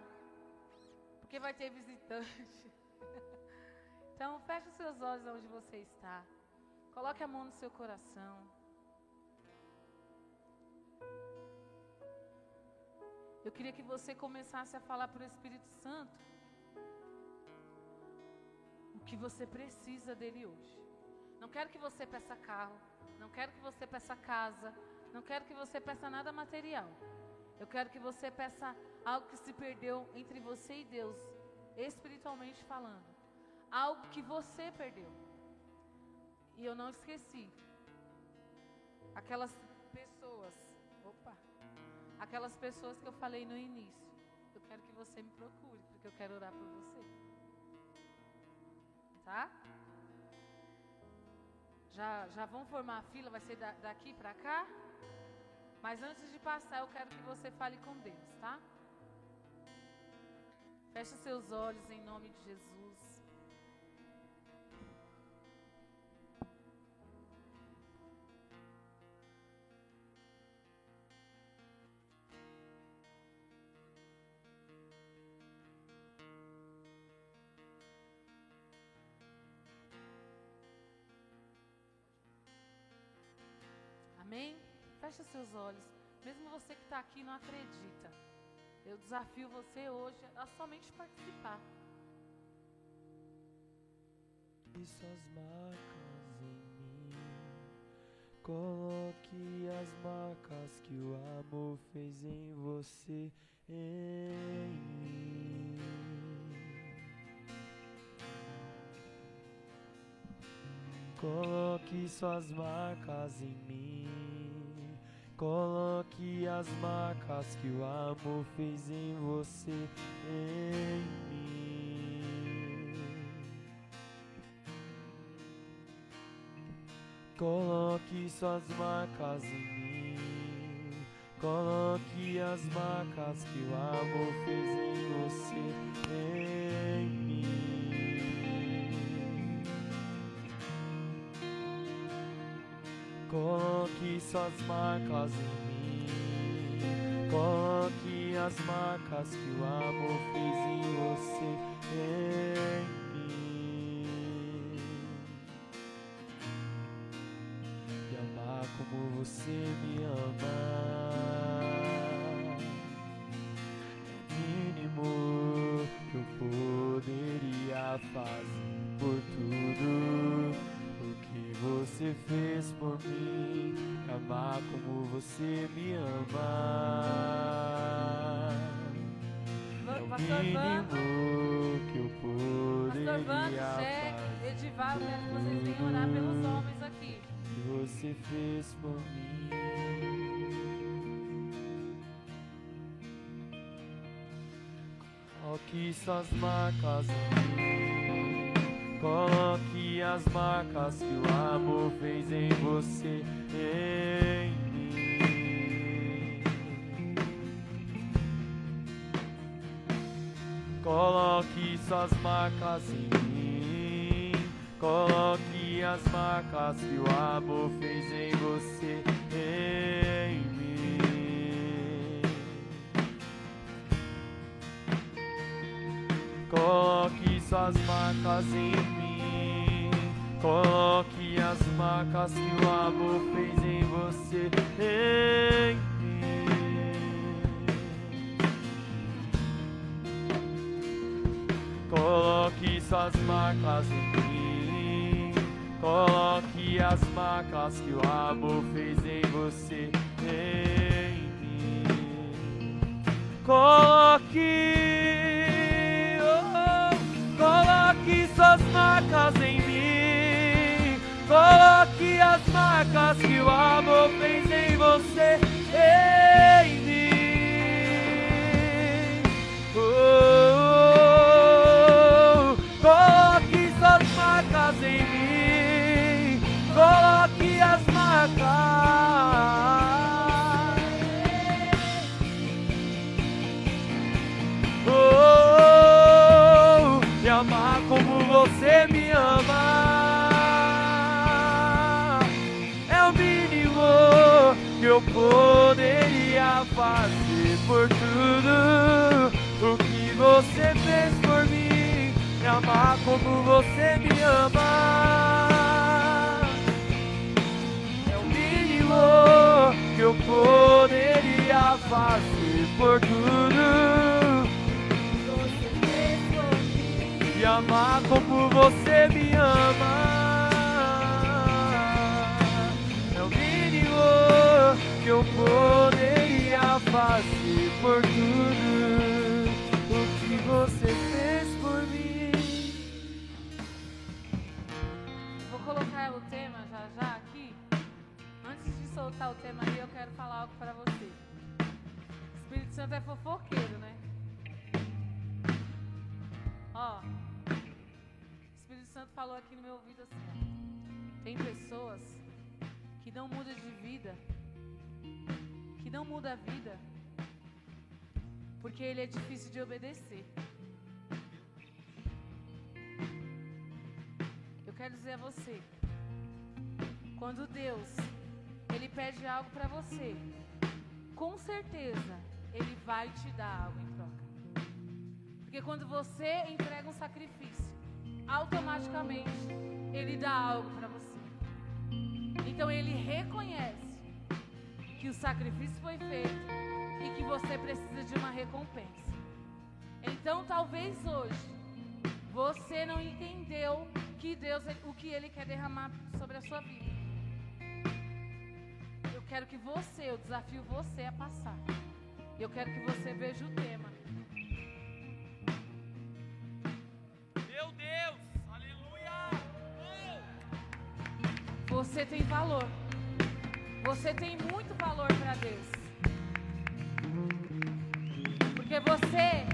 Porque vai ter visitante." então, feche os seus olhos onde você está. Coloque a mão no seu coração. Eu queria que você começasse a falar para o Espírito Santo o que você precisa dele hoje. Não quero que você peça carro, não quero que você peça casa, não quero que você peça nada material. Eu quero que você peça algo que se perdeu entre você e Deus, espiritualmente falando. Algo que você perdeu. E eu não esqueci. Aquelas pessoas, opa, aquelas pessoas que eu falei no início. Eu quero que você me procure, porque eu quero orar por você. Tá? Já, já vão formar a fila, vai ser da, daqui para cá. Mas antes de passar, eu quero que você fale com Deus, tá? Feche seus olhos em nome de Jesus. Feche seus olhos. Mesmo você que está aqui não acredita. Eu desafio você hoje a somente participar. E suas marcas em mim. Coloque as marcas que o amor fez em você, em mim. Coloque suas marcas em mim. Coloque as marcas que o amor fez em você, em mim. Coloque suas marcas em mim. Coloque as marcas que o amor fez em você, em mim. Coloque suas marcas em mim. Coloque as marcas que o amor fez em você, em mim. E amar como você me ama. Mínimo que eu poderia fazer por tudo o que você fez por mim, amar como você me ama. É o Pastor mínimo que eu Pastor Van, poderia Jack, Edivaldo, quero que vocês venham orar pelos homens aqui. que você fez por mim. Coloque suas marcas em mim. Coloque as marcas que o amor fez em você, em mim. Coloque suas marcas em mim. Coloque as marcas que o amor fez em você, em mim. Coloque suas marcas em mim. Coloque as marcas que o amor fez em você, em mim. Coloque suas marcas em mim. Coloque as marcas que o amor fez em você, em mim. Coloque marcas em. Coloque as marcas que o amor fez em você. Em fazer por tudo o que você fez por mim. Me amar como você me ama é o mínimo que eu poderia fazer por tudo e amar como você me ama. É o mínimo que eu fazer por tudo o que você fez por mim. Vou colocar o tema já já aqui. Antes de soltar o tema aí, eu quero falar algo para você. O Espírito Santo é fofoqueiro, né? Ó, o Espírito Santo falou aqui no meu ouvido assim: tem pessoas que não mudam de vida, que não muda a vida, porque ele é difícil de obedecer. Eu quero dizer a você, quando Deus ele pede algo para você, com certeza ele vai te dar algo em troca. Porque quando você entrega um sacrifício, automaticamente ele dá algo para você. Então ele reconhece que o sacrifício foi feito e que você precisa de uma recompensa. Então talvez hoje você não entendeu que Deus o que ele quer derramar sobre a sua vida. Eu quero que você, eu desafio você a passar. Eu quero que você veja o tema. Meu Deus, aleluia! Você tem valor. Você tem muito valor para Deus. Porque você,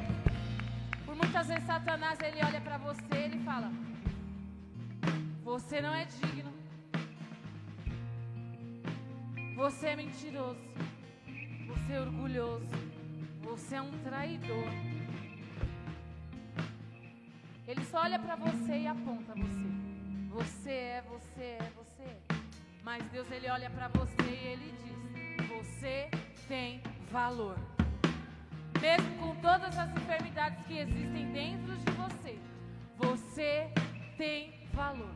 por muitas vezes Satanás ele olha para você e ele fala: Você não é digno. Você é mentiroso. Você é orgulhoso. Você é um traidor. Ele só olha para você e aponta você. Você é, você é, você é. Mas Deus ele olha para você e ele diz: Você tem valor. Mesmo com todas as enfermidades que existem dentro de você, você tem valor.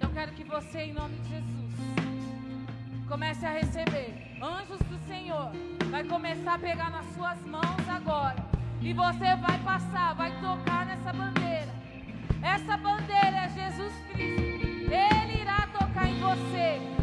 Eu quero que você, em nome de Jesus, comece a receber anjos do Senhor. Vai começar a pegar nas suas mãos agora. E você vai passar, vai tocar nessa bandeira. Essa bandeira é Jesus Cristo. Ele irá tocar em você.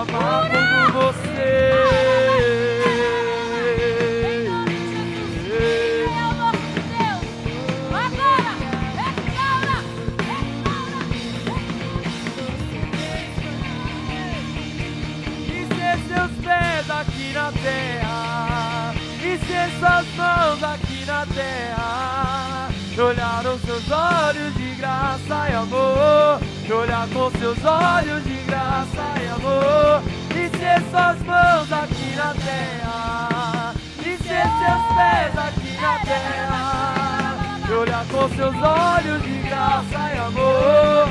Amar você. De E ser seus pés aqui na terra, e ser suas mãos aqui na terra. E olhar os seus olhos de graça e amor, e olhar com seus olhos de graça e amor. E ser suas mãos aqui na terra, e ser seus pés aqui na terra. E olhar com seus olhos de graça e amor.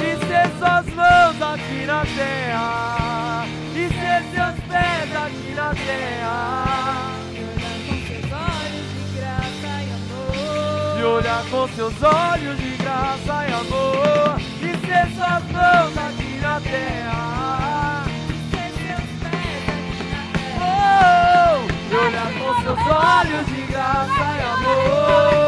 E ser suas mãos aqui na terra E ser seus pés aqui na terra E olhar com seus olhos de graça e amor E ser suas mãos aqui na terra Oh, E olhar com seus olhos de graça e amor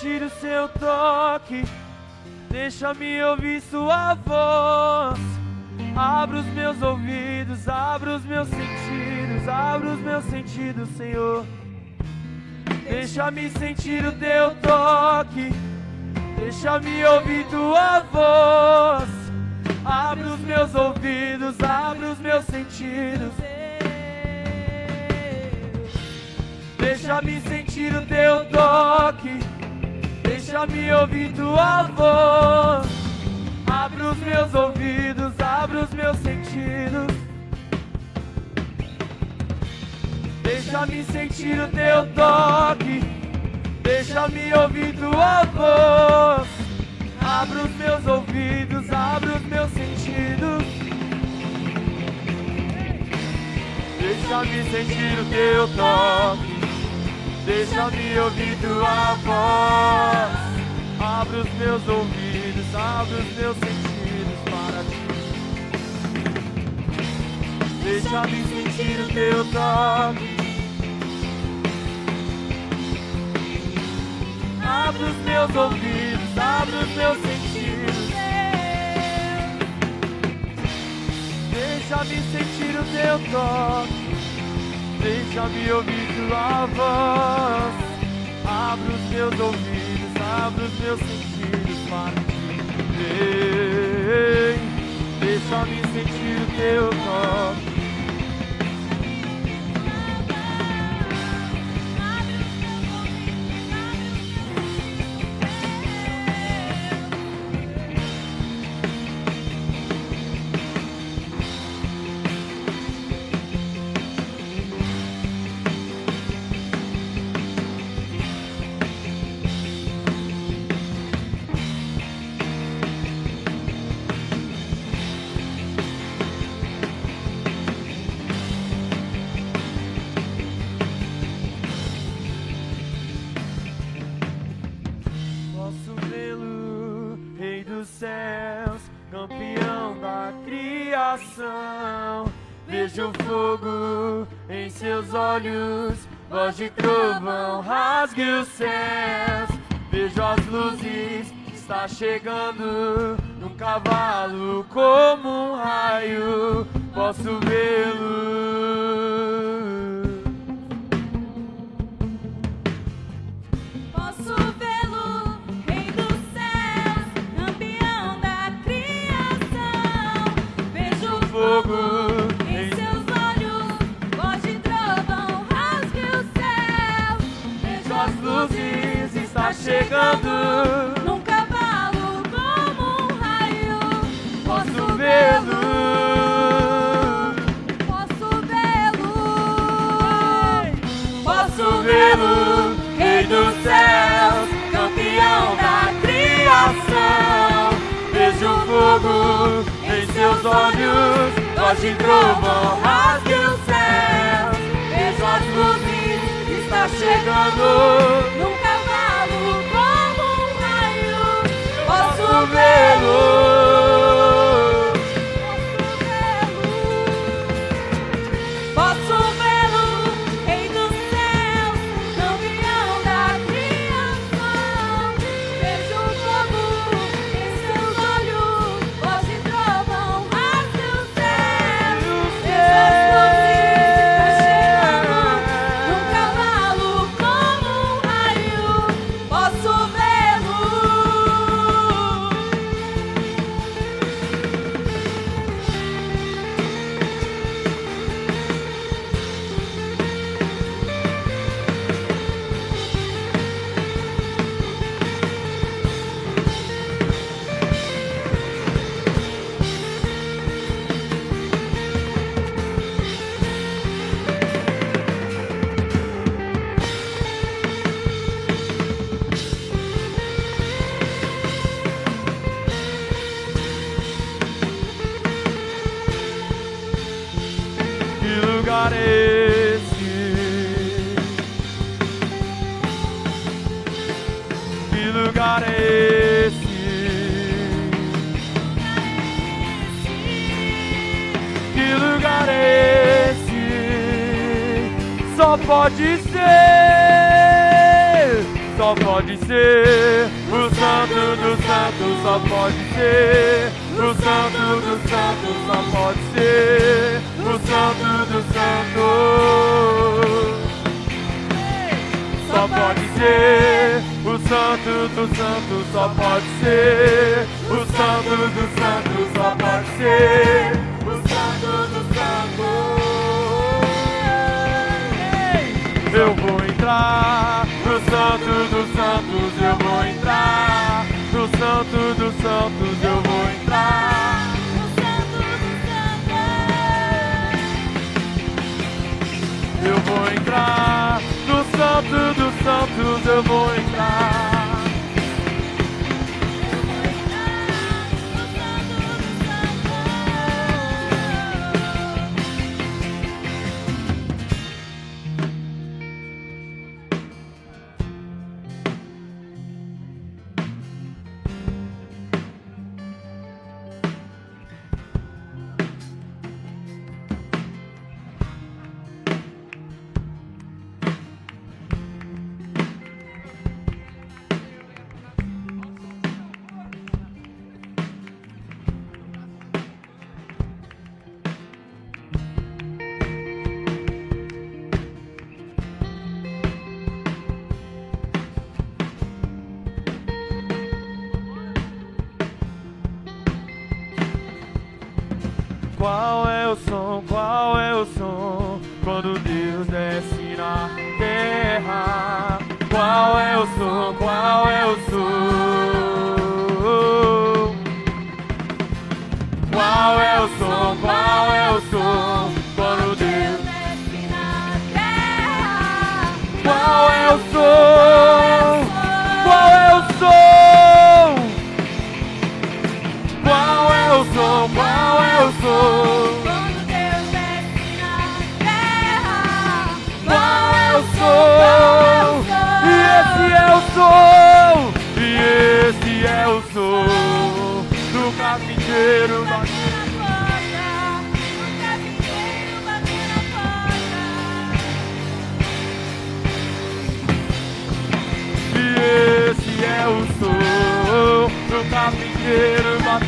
sentir o seu toque, deixa-me ouvir sua voz. Abra os meus ouvidos, abra os meus sentidos, abra os meus sentidos, Senhor. Deixa-me sentir o teu toque, deixa-me ouvir tua voz. Abra os meus ouvidos, abra os meus sentidos. Deixa-me sentir o teu toque, deixa-me ouvir tua voz. Abra os meus ouvidos, abra os meus sentidos. Deixa-me sentir o teu toque, deixa-me ouvir tua voz. Abra os meus ouvidos, abra os meus sentidos. Deixa-me sentir o teu toque, deixa-me ouvir tua voz. Abra os meus ouvidos, abra os meus sentidos para ti. Deixa-me sentir o teu toque. Abra os meus ouvidos, abra os meus sentidos. Deixa-me sentir o teu toque. Deixa-me ouvir tua voz. Abra os meus ouvidos, abra os meus sentidos para ti. Vem, deixa-me sentir o teu toque.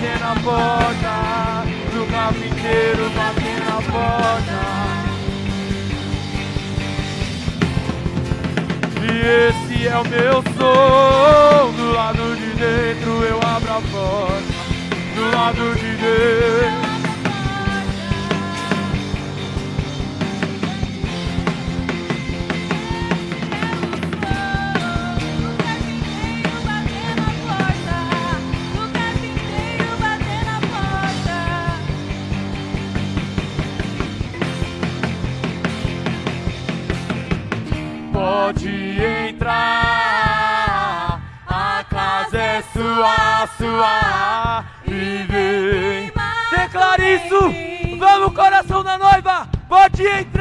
batendo a porta, do carpinteiro batendo a porta. E esse é o meu som, do lado de dentro eu abro a porta, do lado de dentro. E vida. Declare isso. Vamos, coração da noiva. Pode entrar.